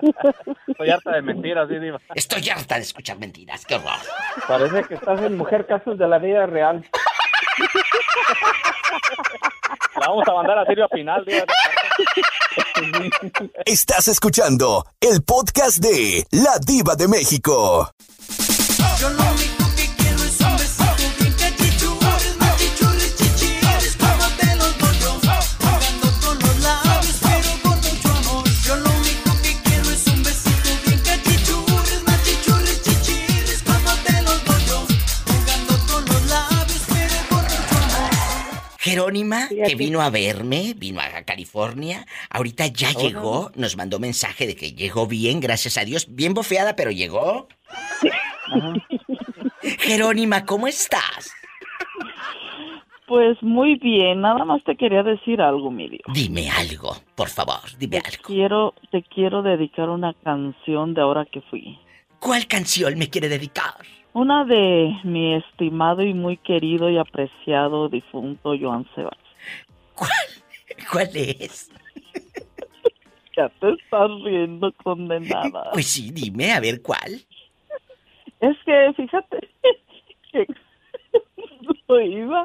Estoy harta de mentiras, sí, Diva. Estoy harta de escuchar mentiras. Qué horror. Parece que estás en Mujer Casos de la Vida Real. La vamos a mandar a Silvia Final, Diva. Estás escuchando el podcast de La Diva de México. Yo no me Jerónima, que vino a verme, vino a California, ahorita ya Hola. llegó, nos mandó mensaje de que llegó bien, gracias a Dios, bien bofeada, pero llegó. Jerónima, ¿cómo estás? Pues muy bien, nada más te quería decir algo, Mirio. Dime algo, por favor, dime Te algo. quiero, te quiero dedicar una canción de ahora que fui. ¿Cuál canción me quiere dedicar? Una de mi estimado y muy querido y apreciado difunto Joan Sebastián. ¿Cuál es? Ya te estás riendo, condenada. Pues sí, dime, a ver cuál. Es que fíjate que cuando iba,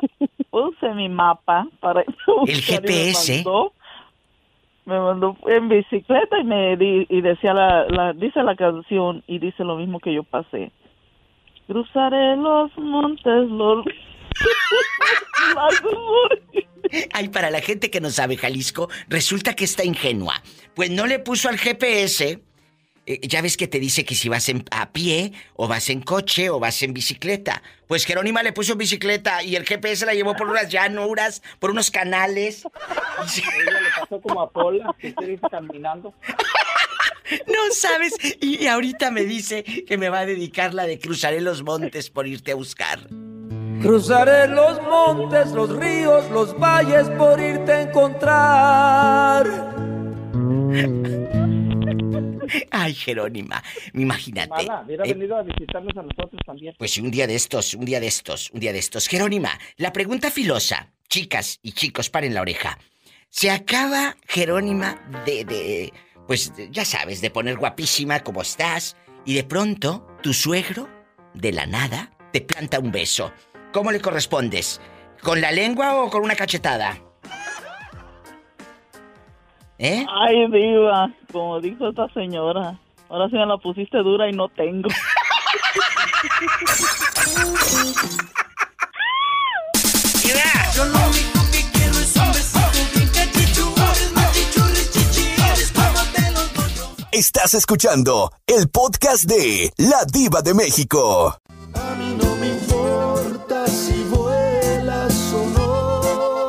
puse mi mapa para y GPS. Me mandó, me mandó en bicicleta y me di- y decía la, la dice la canción y dice lo mismo que yo pasé. Cruzaré los montes, los Ay, para la gente que no sabe Jalisco, resulta que está ingenua. Pues no le puso al GPS. eh, ya ves que te dice que si vas en- a pie, o vas en coche, o vas en bicicleta. Pues Jerónima le puso en bicicleta y el GPS la llevó por unas llanuras, por unos canales. Ella le pasó como a Pola, que dice caminando. No sabes. Y ahorita me dice que me va a dedicar la de cruzaré los montes por irte a buscar. Cruzaré los montes, los ríos, los valles por irte a encontrar. Ay, Jerónima, imagínate. Mala, hubiera eh, venido a visitarnos a nosotros también. Pues un día de estos, un día de estos, un día de estos. Jerónima, la pregunta filosa. Chicas y chicos, paren la oreja. Se acaba, Jerónima, de, de, pues ya sabes, de poner guapísima como estás, y de pronto tu suegro, de la nada, te planta un beso. ¿Cómo le correspondes? ¿Con la lengua o con una cachetada? ¿Eh? Ay, diva, como dijo esta señora. Ahora sí me la pusiste dura y no tengo. Yo lo único Estás escuchando el podcast de La Diva de México. No me importa si vuelas o no,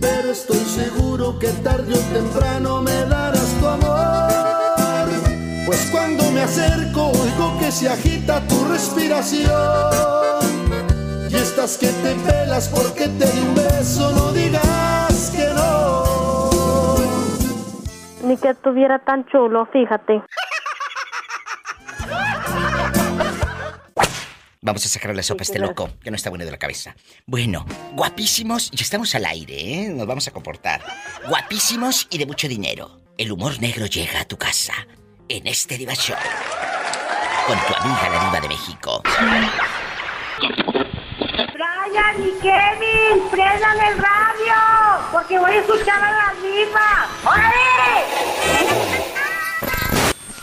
pero estoy seguro que tarde o temprano me darás tu amor. Pues cuando me acerco oigo que se agita tu respiración y estás que te pelas porque te di un beso, no digas que no. Ni que estuviera tan chulo, fíjate. Vamos a sacar la sopa a este loco, que no está bueno de la cabeza. Bueno, guapísimos, ya estamos al aire, ¿eh? Nos vamos a comportar. Guapísimos y de mucho dinero. El humor negro llega a tu casa en este Diva Show. Con tu amiga la Diva de México. Brian y Kevin, prendan el radio, porque voy a escuchar a la diva. ¡Órale!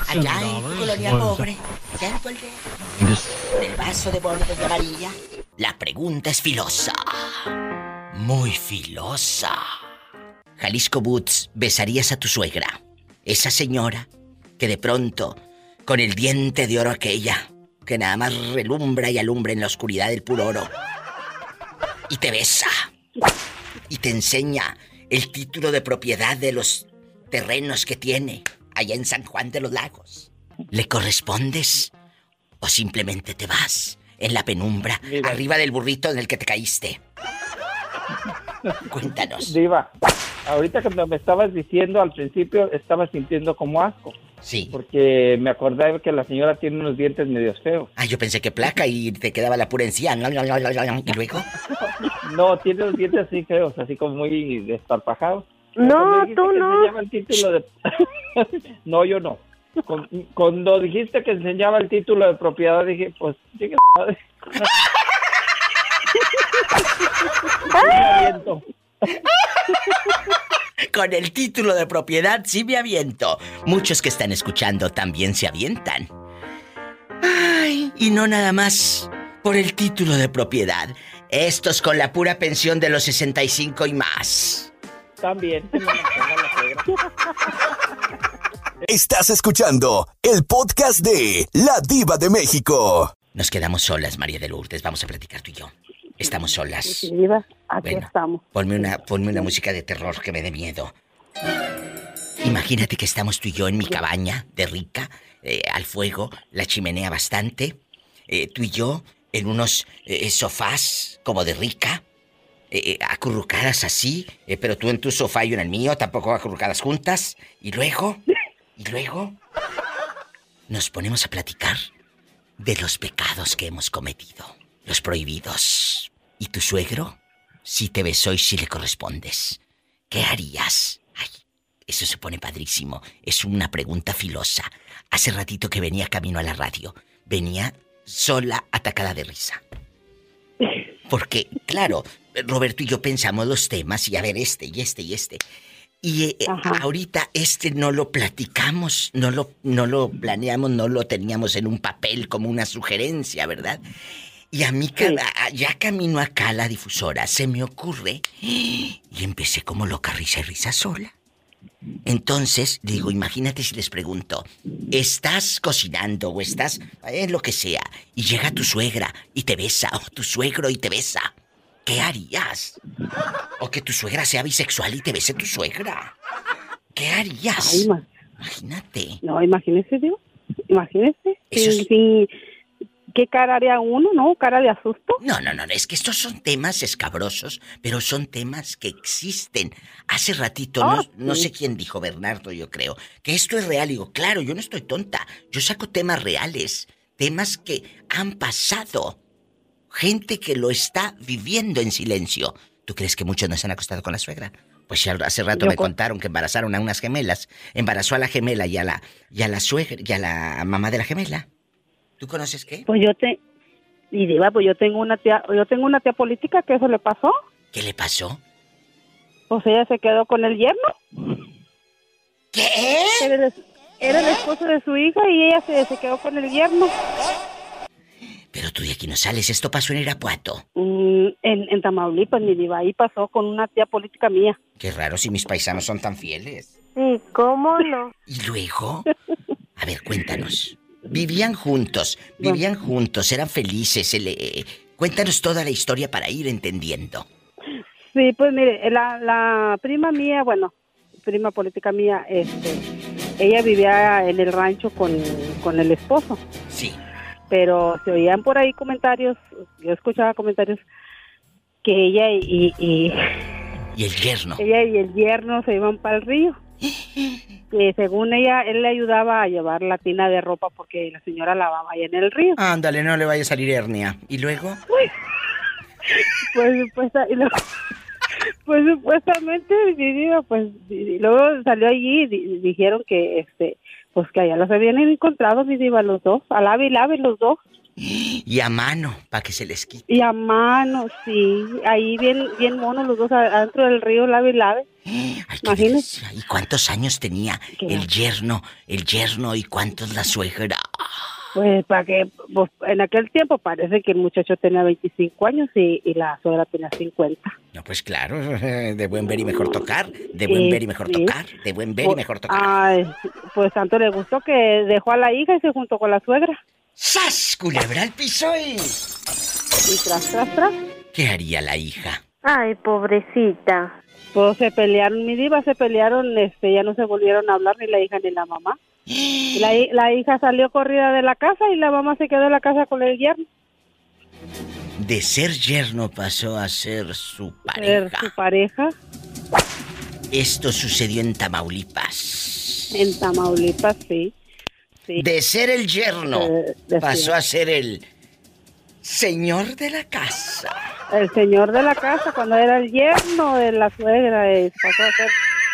Allá en Colonia Pobre, ya en Colde, en el vaso de borde de amarilla, la pregunta es filosa. Muy filosa. Jalisco Boots, ¿besarías a tu suegra? Esa señora que de pronto, con el diente de oro aquella, que nada más relumbra y alumbra en la oscuridad del puro oro, y te besa, y te enseña el título de propiedad de los terrenos que tiene allá en San Juan de los Lagos. ¿Le correspondes? ¿O simplemente te vas en la penumbra, arriba del burrito en el que te caíste? Cuéntanos. Diva, ahorita cuando me estabas diciendo al principio, estaba sintiendo como asco. Sí. Porque me acordé que la señora tiene unos dientes medio feos. Ah, yo pensé que placa y te quedaba la pura encía. Y luego. No, tiene los dientes así feos, así como muy desparpajados. No, tú no. enseñaba el título de... no, yo no. Con- Cuando dijiste que enseñaba el título de propiedad, dije, pues, su madre. Con el título de propiedad sí me aviento. Muchos que están escuchando también se avientan. Ay, Y no nada más por el título de propiedad. Estos con la pura pensión de los 65 y más. También. Estás escuchando el podcast de La Diva de México. Nos quedamos solas, María de Lourdes. Vamos a platicar tú y yo. Estamos solas. Aquí Bueno. estamos. Ponme una, ponme una música de terror que me dé miedo. Imagínate que estamos tú y yo en mi cabaña de rica, eh, al fuego, la chimenea bastante, eh, tú y yo en unos eh, sofás como de rica, acurrucadas así, pero tú en tu sofá y yo en el mío, tampoco acurrucadas juntas, y luego, y luego, nos ponemos a platicar de los pecados que hemos cometido, los prohibidos. ¿Y tu suegro? Si te besó y si le correspondes, ¿qué harías? Ay, eso se pone padrísimo. Es una pregunta filosa. Hace ratito que venía camino a la radio, venía sola atacada de risa. Porque, claro, Roberto y yo pensamos los temas y a ver este y este y este. Y eh, eh, ahorita este no lo platicamos, no lo, no lo planeamos, no lo teníamos en un papel como una sugerencia, ¿verdad? Y a mí, a- ya camino acá a la difusora, se me ocurre y empecé como loca risa y risa sola. Entonces, digo, imagínate si les pregunto, estás cocinando o estás en lo que sea, y llega tu suegra y te besa, o tu suegro y te besa, ¿qué harías? O que tu suegra sea bisexual y te bese tu suegra. ¿Qué harías? Ay, ma- Imagínate. No, imagínese, Dios. Imagínese. Eso Sin- es- sin- ¿Qué cara haría uno, no? ¿Cara de asusto? No, no, no, es que estos son temas escabrosos, pero son temas que existen. Hace ratito, no, Ah, no sí. sé quién dijo, Bernardo, yo creo, que esto es real. Y digo, claro, yo no estoy tonta. Yo saco temas reales, temas que han pasado. Gente que lo está viviendo en silencio. ¿Tú crees que muchos no se han acostado con la suegra? Pues hace rato Yo me con- contaron que embarazaron a unas gemelas. Embarazó a la gemela y a la, y a la suegra, y a la mamá de la gemela. ¿Tú conoces qué? Pues yo te... Y diva, pues yo tengo una tía, yo tengo una tía política que eso le pasó. ¿Qué le pasó? Pues ella se quedó con el yerno. ¿Qué? Era el, era el esposo de su hija y ella se, se quedó con el yerno. Pero tú de aquí no sales, esto pasó en Irapuato. Mm, en, en Tamaulipas, mi diva, ahí pasó con una tía política mía. Qué raro si mis paisanos son tan fieles. Sí, ¿cómo no? ¿Y luego? A ver, cuéntanos. Vivían juntos, vivían juntos, eran felices. le- Cuéntanos toda la historia para ir entendiendo. Sí, pues mire, la, la prima mía, bueno, prima política mía, este, ella vivía en el rancho con, con el esposo. Sí. Pero se oían por ahí comentarios, yo escuchaba comentarios que ella y, y Y el yerno. ella y el yerno se iban para el río. Que según ella, él le ayudaba a llevar la tina de ropa porque la señora lavaba ahí en el río. Ándale, no le vaya a salir hernia. ¿Y luego? Pues, y luego- pues supuestamente, pues y luego salió allí y di- dijeron que, este, pues que allá los habían encontrado, mi diva, los dos, a lave y lave los dos. Y a mano, para que se les quite. Y a mano, sí, ahí bien, bien monos los dos adentro del río, lave y lave. Imagínese. ¿Y cuántos años tenía el yerno, el yerno y cuántos la suegra? Pues para que, pues, en aquel tiempo parece que el muchacho tenía 25 años y, y la suegra tenía 50. No, pues claro, de buen ver y mejor tocar, de buen Sí, ver y mejor sí. tocar, de buen ver y Pues, mejor tocar. Ay, pues tanto le gustó que dejó a la hija y se juntó con la suegra. ¡Sas! Culebra al piso y... Y tras, tras, tras. ¿Qué haría la hija? Ay, pobrecita. Pues se pelearon, mi diva, se pelearon, este, ya no se volvieron a hablar ni la hija ni la mamá. La, hi- la hija salió corrida de la casa y la mamá se quedó en la casa con el yerno. De ser yerno pasó a ser su Ser pareja. su pareja Esto sucedió en Tamaulipas. en Tamaulipas, sí. Sí. De ser el yerno Eh, de pasó a ser el señor de la casa. El señor de la casa, cuando era el yerno de la suegra, eh, pasó a ser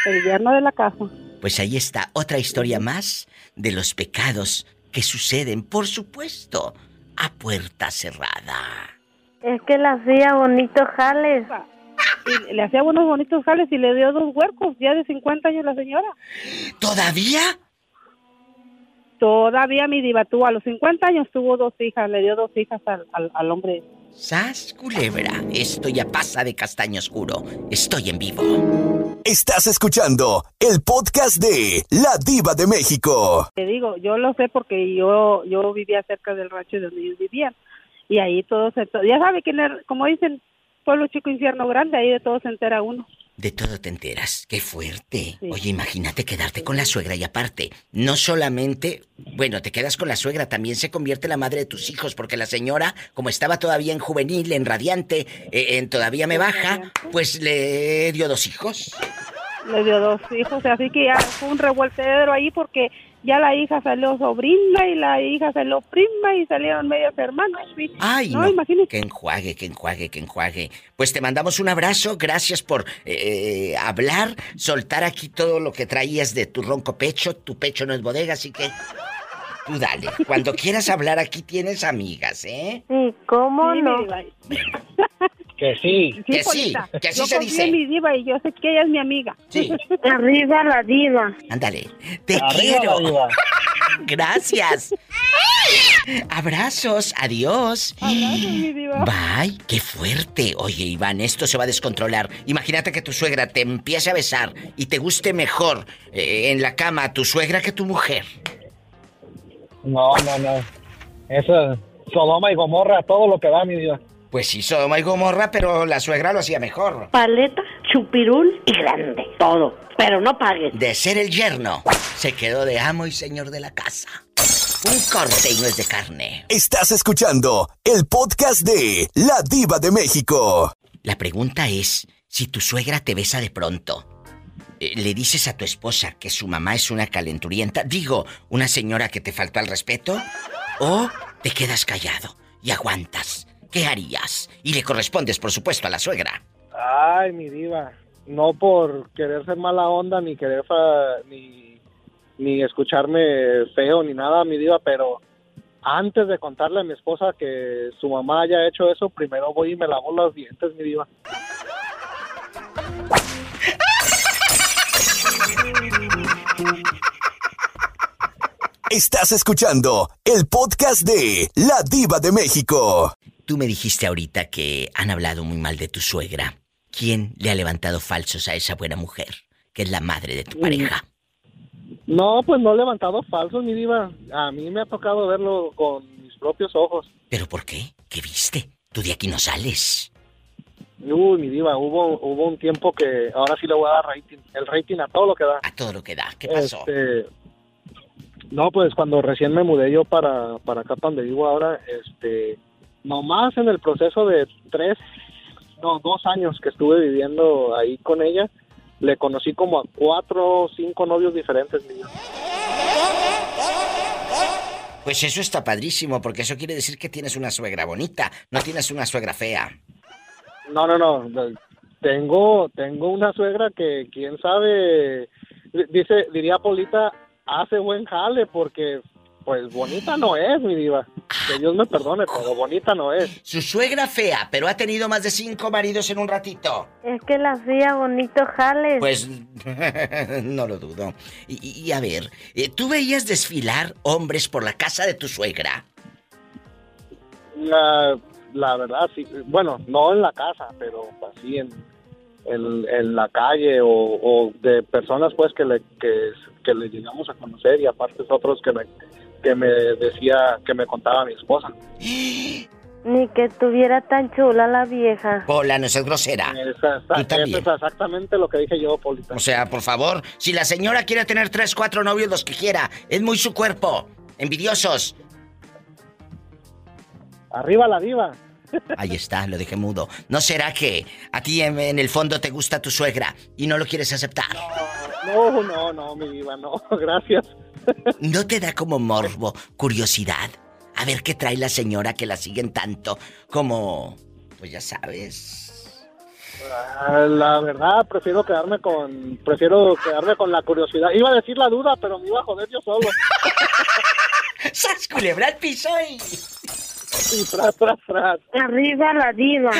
el yerno de la casa. Pues ahí está otra historia más de los pecados que suceden, por supuesto, a puerta cerrada. Es que le hacía bonitos jales. Y le hacía unos bonitos jales y le dio dos huercos, ya de 50 años la señora. ¿Todavía? Todavía mi diva tuvo, a los 50 años tuvo dos hijas, le dio dos hijas al, al, al hombre. ¡Sas, culebra! Esto ya pasa de castaño oscuro. Estoy en vivo. Estás escuchando el podcast de La Diva de México. Te digo, yo lo sé porque yo yo vivía cerca del rancho donde ellos vivían. Y ahí todo se... Ya sabe que, en el- como dicen, pueblo chico, infierno grande, ahí de todo se entera uno. De todo te enteras. Qué fuerte. Oye, imagínate quedarte con la suegra y aparte, no solamente, bueno, te quedas con la suegra, también se convierte la madre de tus hijos, porque la señora, como estaba todavía en juvenil, en radiante, eh, en todavía me baja, pues le dio dos hijos. Le dio dos hijos, así que ya fue un revueltedero ahí porque ya la hija salió sobrina y la hija salió prima y salieron medias hermanas. y- Ay, no, no, que enjuague, que enjuague, que enjuague. Pues te mandamos un abrazo, gracias por eh, hablar, soltar aquí todo lo que traías de tu ronco pecho. Tu pecho no es bodega, así que tú dale. Cuando quieras hablar aquí tienes amigas, ¿eh? Sí, ¿cómo Sí, no? Que sí, que sí, que así yo se dice. en mi diva y yo sé que ella es mi amiga. Sí. Arriba la diva. Ándale, te Arriba, quiero. diva. Gracias. Abrazos, adiós. mi diva. Bye, qué fuerte. Oye, Iván, esto se va a descontrolar. Imagínate que tu suegra te empiece a besar y te guste mejor eh, en la cama a tu suegra que tu mujer. No, no, no. Eso es Sodoma y Gomorra, todo lo que da, mi vida. Pues sí, Sodoma y Gomorra, pero la suegra lo hacía mejor. Paleta, chupirul y grande. Todo. Pero no pagues. De ser el yerno, se quedó de amo y señor de la casa. Un corte y no es de carne. Estás escuchando el podcast de La Diva de México. La pregunta es, si tu suegra te besa de pronto, ¿le dices a tu esposa que su mamá es una calenturienta? Digo, una señora que te faltó al respeto. ¿O te quedas callado y aguantas? ¿Qué harías? Y le correspondes, por supuesto, a la suegra. Ay, mi diva. No por querer ser mala onda, ni querer fa- ni, ni escucharme feo, ni nada, mi diva, pero antes de contarle a mi esposa que su mamá haya hecho eso, primero voy y me lavo los dientes, mi diva. Estás escuchando el podcast de La Diva de México. Tú me dijiste ahorita que han hablado muy mal de tu suegra. ¿Quién le ha levantado falsos a esa buena mujer, que es la madre de tu pareja? No, pues no he levantado falsos, mi diva. A mí me ha tocado verlo con mis propios ojos. ¿Pero por qué? ¿Qué viste? Tú de aquí no sales. Uy, mi diva, hubo, hubo un tiempo que ahora sí le voy a dar rating, el rating a todo lo que da. A todo lo que da. ¿Qué pasó? Este, no, pues cuando recién me mudé yo para, para acá donde vivo ahora, este, nomás en el proceso de tres, no, dos años que estuve viviendo ahí con ella, le conocí como a cuatro o cinco novios diferentes. mi diva. Pues eso está padrísimo, porque eso quiere decir que tienes una suegra bonita, no tienes una suegra fea. No, no, no. Tengo, tengo una suegra que, quién sabe, dice, diría Polita, hace buen jale porque, pues, bonita no es, mi diva. Que Dios me perdone, pero bonita no es. Su suegra fea, pero ha tenido más de cinco maridos en un ratito. Es que la hacía bonito jales. Pues no lo dudo. Y, y- y a ver, eh, ¿tú veías desfilar hombres por la casa de tu suegra? La, la verdad, sí. Bueno, no en la casa, pero así en, en, en la calle o, o de personas, pues, que le, que, que le llegamos a conocer y aparte otros que me, que me decía, que me contaba mi esposa. Ni que estuviera tan chula la vieja. Pola, no seas grosera. Esa- Tú Eso es exactamente lo que dije yo, Polita. O sea, por favor, si la señora quiere tener tres, cuatro novios, los que quiera, es muy su cuerpo. Envidiosos. Arriba la diva. Ahí está, lo dejé mudo. ¿No será que a ti en, en el fondo te gusta tu suegra y no lo quieres aceptar? No, no, no, mi diva, no, gracias. ¿No te da como morbo, curiosidad? A ver qué trae la señora que la siguen tanto como... Pues ya sabes. Ah, La verdad, prefiero quedarme con, prefiero quedarme con la curiosidad. Iba a decir la duda, pero me iba a joder yo solo. ¡Sas culebra piso y... Y tras, tras, tras. Arriba la diva.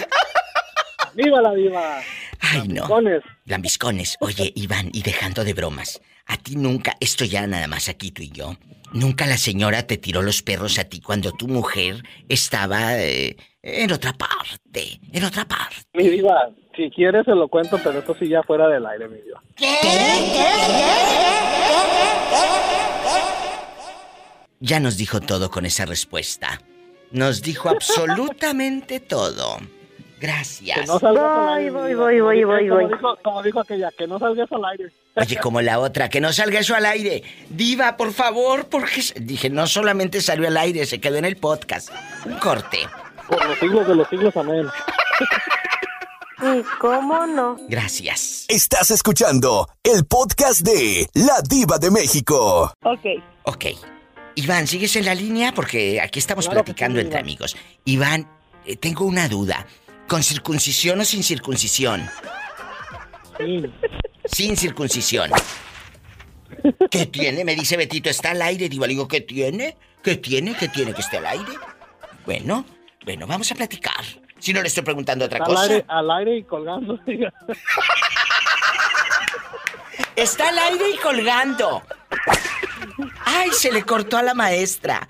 ¡Viva la diva! Ay, no. Lambiscones. Lambiscones. Oye, Iván, y dejando de bromas. A ti nunca, esto ya nada más aquí tú y yo, nunca la señora te tiró los perros a ti cuando tu mujer estaba eh, en otra parte, en otra parte. Mi diva, si quieres se lo cuento, pero esto sí ya fuera del aire, mi diva. Ya nos dijo todo con esa respuesta. Nos dijo absolutamente todo. Gracias. Que no salgas al aire. Voy, voy, voy, Como voy, dijo- voy. Como dijo, como dijo aquella, que no salgas al aire. Oye, como la otra, que no salga eso al aire. Diva, por favor, porque... Dije, no solamente salió al aire, se quedó en el podcast. Un corte. Por los siglos de los siglos, amén. ¿Y cómo no? Gracias. Estás escuchando el podcast de La Diva de México. Ok. Ok. Iván, ¿sigues en la línea? Porque aquí estamos Claro platicando sí, entre amigos. Iván, eh, tengo una duda. ¿Con circuncisión o sin circuncisión? Sin circuncisión. ¿Qué tiene? Me dice Betito, está al aire. Digo, le digo, ¿qué tiene? ¿Qué tiene? ¿Qué tiene que esté al aire? Bueno, bueno, vamos a platicar. Si no le estoy preguntando otra Al cosa. aire, al aire y colgando. Está al aire y colgando. Ay, se le cortó a la maestra.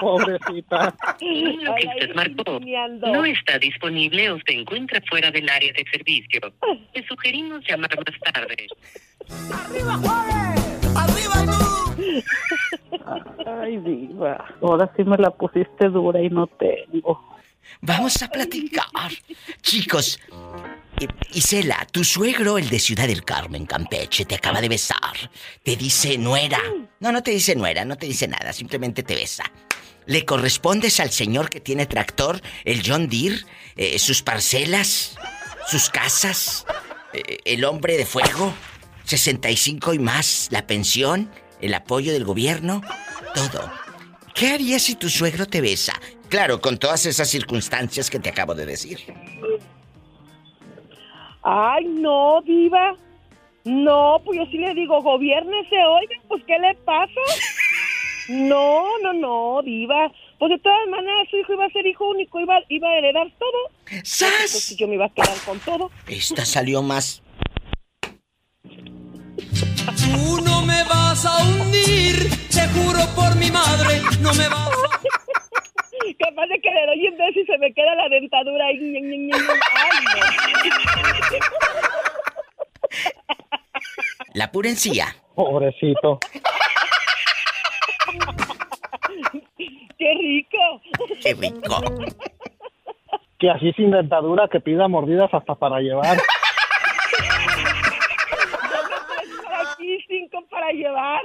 Pobrecita. El número que usted marcó no está disponible o se encuentra fuera del área de servicio. Le sugerimos llamar más tarde. Ay, diva. Ahora sí me la pusiste dura y no tengo. Vamos a platicar. Chicos, eh, Isela, tu suegro, el de Ciudad del Carmen, Campeche, te acaba de besar. Te dice nuera. No, no te dice nuera, no te dice nada, simplemente te besa. ¿Le correspondes al señor que tiene tractor, el John Deere, eh, sus parcelas, sus casas, eh, el hombre de fuego, 65 y más, la pensión, el apoyo del gobierno, todo? ¿Qué harías si tu suegro te besa? Claro, con todas esas circunstancias que te acabo de decir. Ay, no, diva. No, pues yo sí le digo, gobiernese, oigan, pues ¿qué le pasa? No, no, no, diva. Pues de todas maneras su hijo iba a ser hijo único, iba, iba a heredar todo. ¡Sas! Entonces yo me iba a quedar con todo. Esta salió más. Tú no me vas a hundir, te juro por mi madre, no me vas a... Capaz de que le doy un beso y se me queda la dentadura ahí. Ay, La pura encía. Pobrecito. no. ¡Qué rico! ¡Qué rico! Que así sin dentadura que pida mordidas hasta para llevar. Para aquí, cinco para llevar.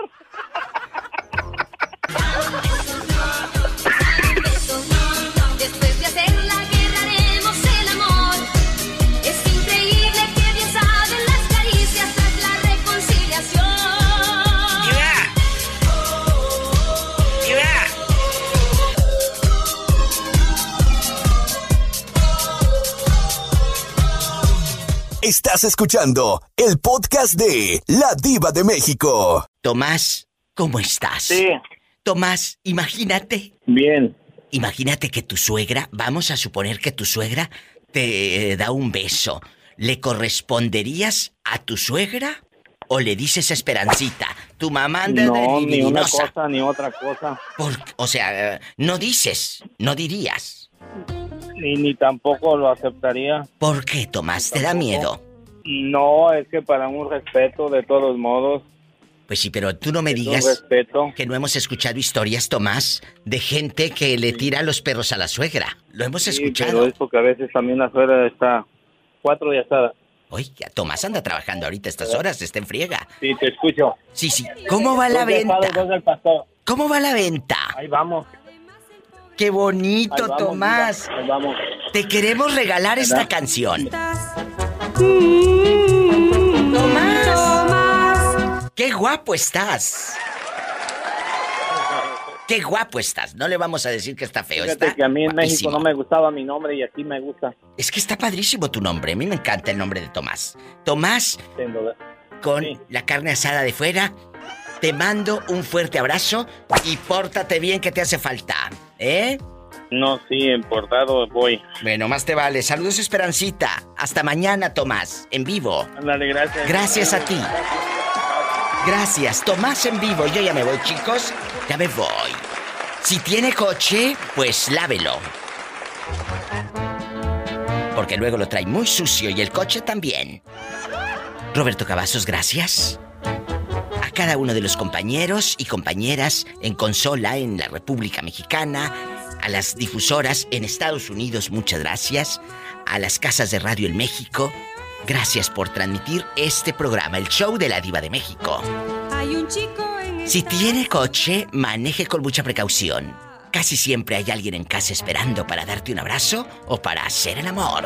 Estás escuchando el podcast de La Diva de México. Tomás, ¿cómo estás? Sí. Tomás, imagínate. Bien. Imagínate que tu suegra, vamos a suponer que tu suegra te eh, da un beso. ¿Le corresponderías a tu suegra o le dices Esperancita? Tu mamá anda de No, ni una cosa ni otra cosa. Por- o sea, no dices, no dirías. Ni, ni tampoco lo aceptaría. ¿Por qué, Tomás? ¿Te da miedo? No, es que para un respeto de todos modos. Pues sí, pero tú no me digas respeto. que no hemos escuchado historias, Tomás, de gente que le tira los perros a la suegra. Lo hemos Sí, escuchado. pero es porque a veces también la suegra está cuatro días asada. Oiga, Tomás anda trabajando ahorita a estas horas, está en friega. Sí, te escucho. Sí, sí. ¿Cómo va la venta? ¿Cómo va la venta? Ahí vamos. Qué bonito, vamos, Tomás. mira, ahí vamos. Te queremos regalar esta canción. Tomás. Qué guapo estás. Qué guapo estás. No le vamos a decir que está feo. Fíjate Está que a mí en guapísimo. México no me gustaba mi nombre y aquí me gusta. Es que está padrísimo tu nombre. A mí me encanta el nombre de Tomás. Tomás, con la carne asada de fuera, te mando un fuerte abrazo y pórtate bien que te hace falta. ¿Eh? No, sí, importado voy. Bueno, más te vale. Saludos, Esperancita. Hasta mañana, Tomás, en vivo. Ándale, gracias. Gracias a ti. Gracias, Tomás en vivo. Yo ya me voy, chicos. Ya me voy. Si tiene coche, pues lávelo. Porque luego lo trae muy sucio y el coche también. Roberto Cavazos, gracias. A cada uno de los compañeros y compañeras en consola en la República Mexicana, a las difusoras en Estados Unidos, muchas gracias. A las casas de radio en México, gracias por transmitir este programa, el show de la Diva de México. Hay un chico en Si tiene coche, maneje con mucha precaución. Casi siempre hay alguien en casa esperando para darte un abrazo o para hacer el amor.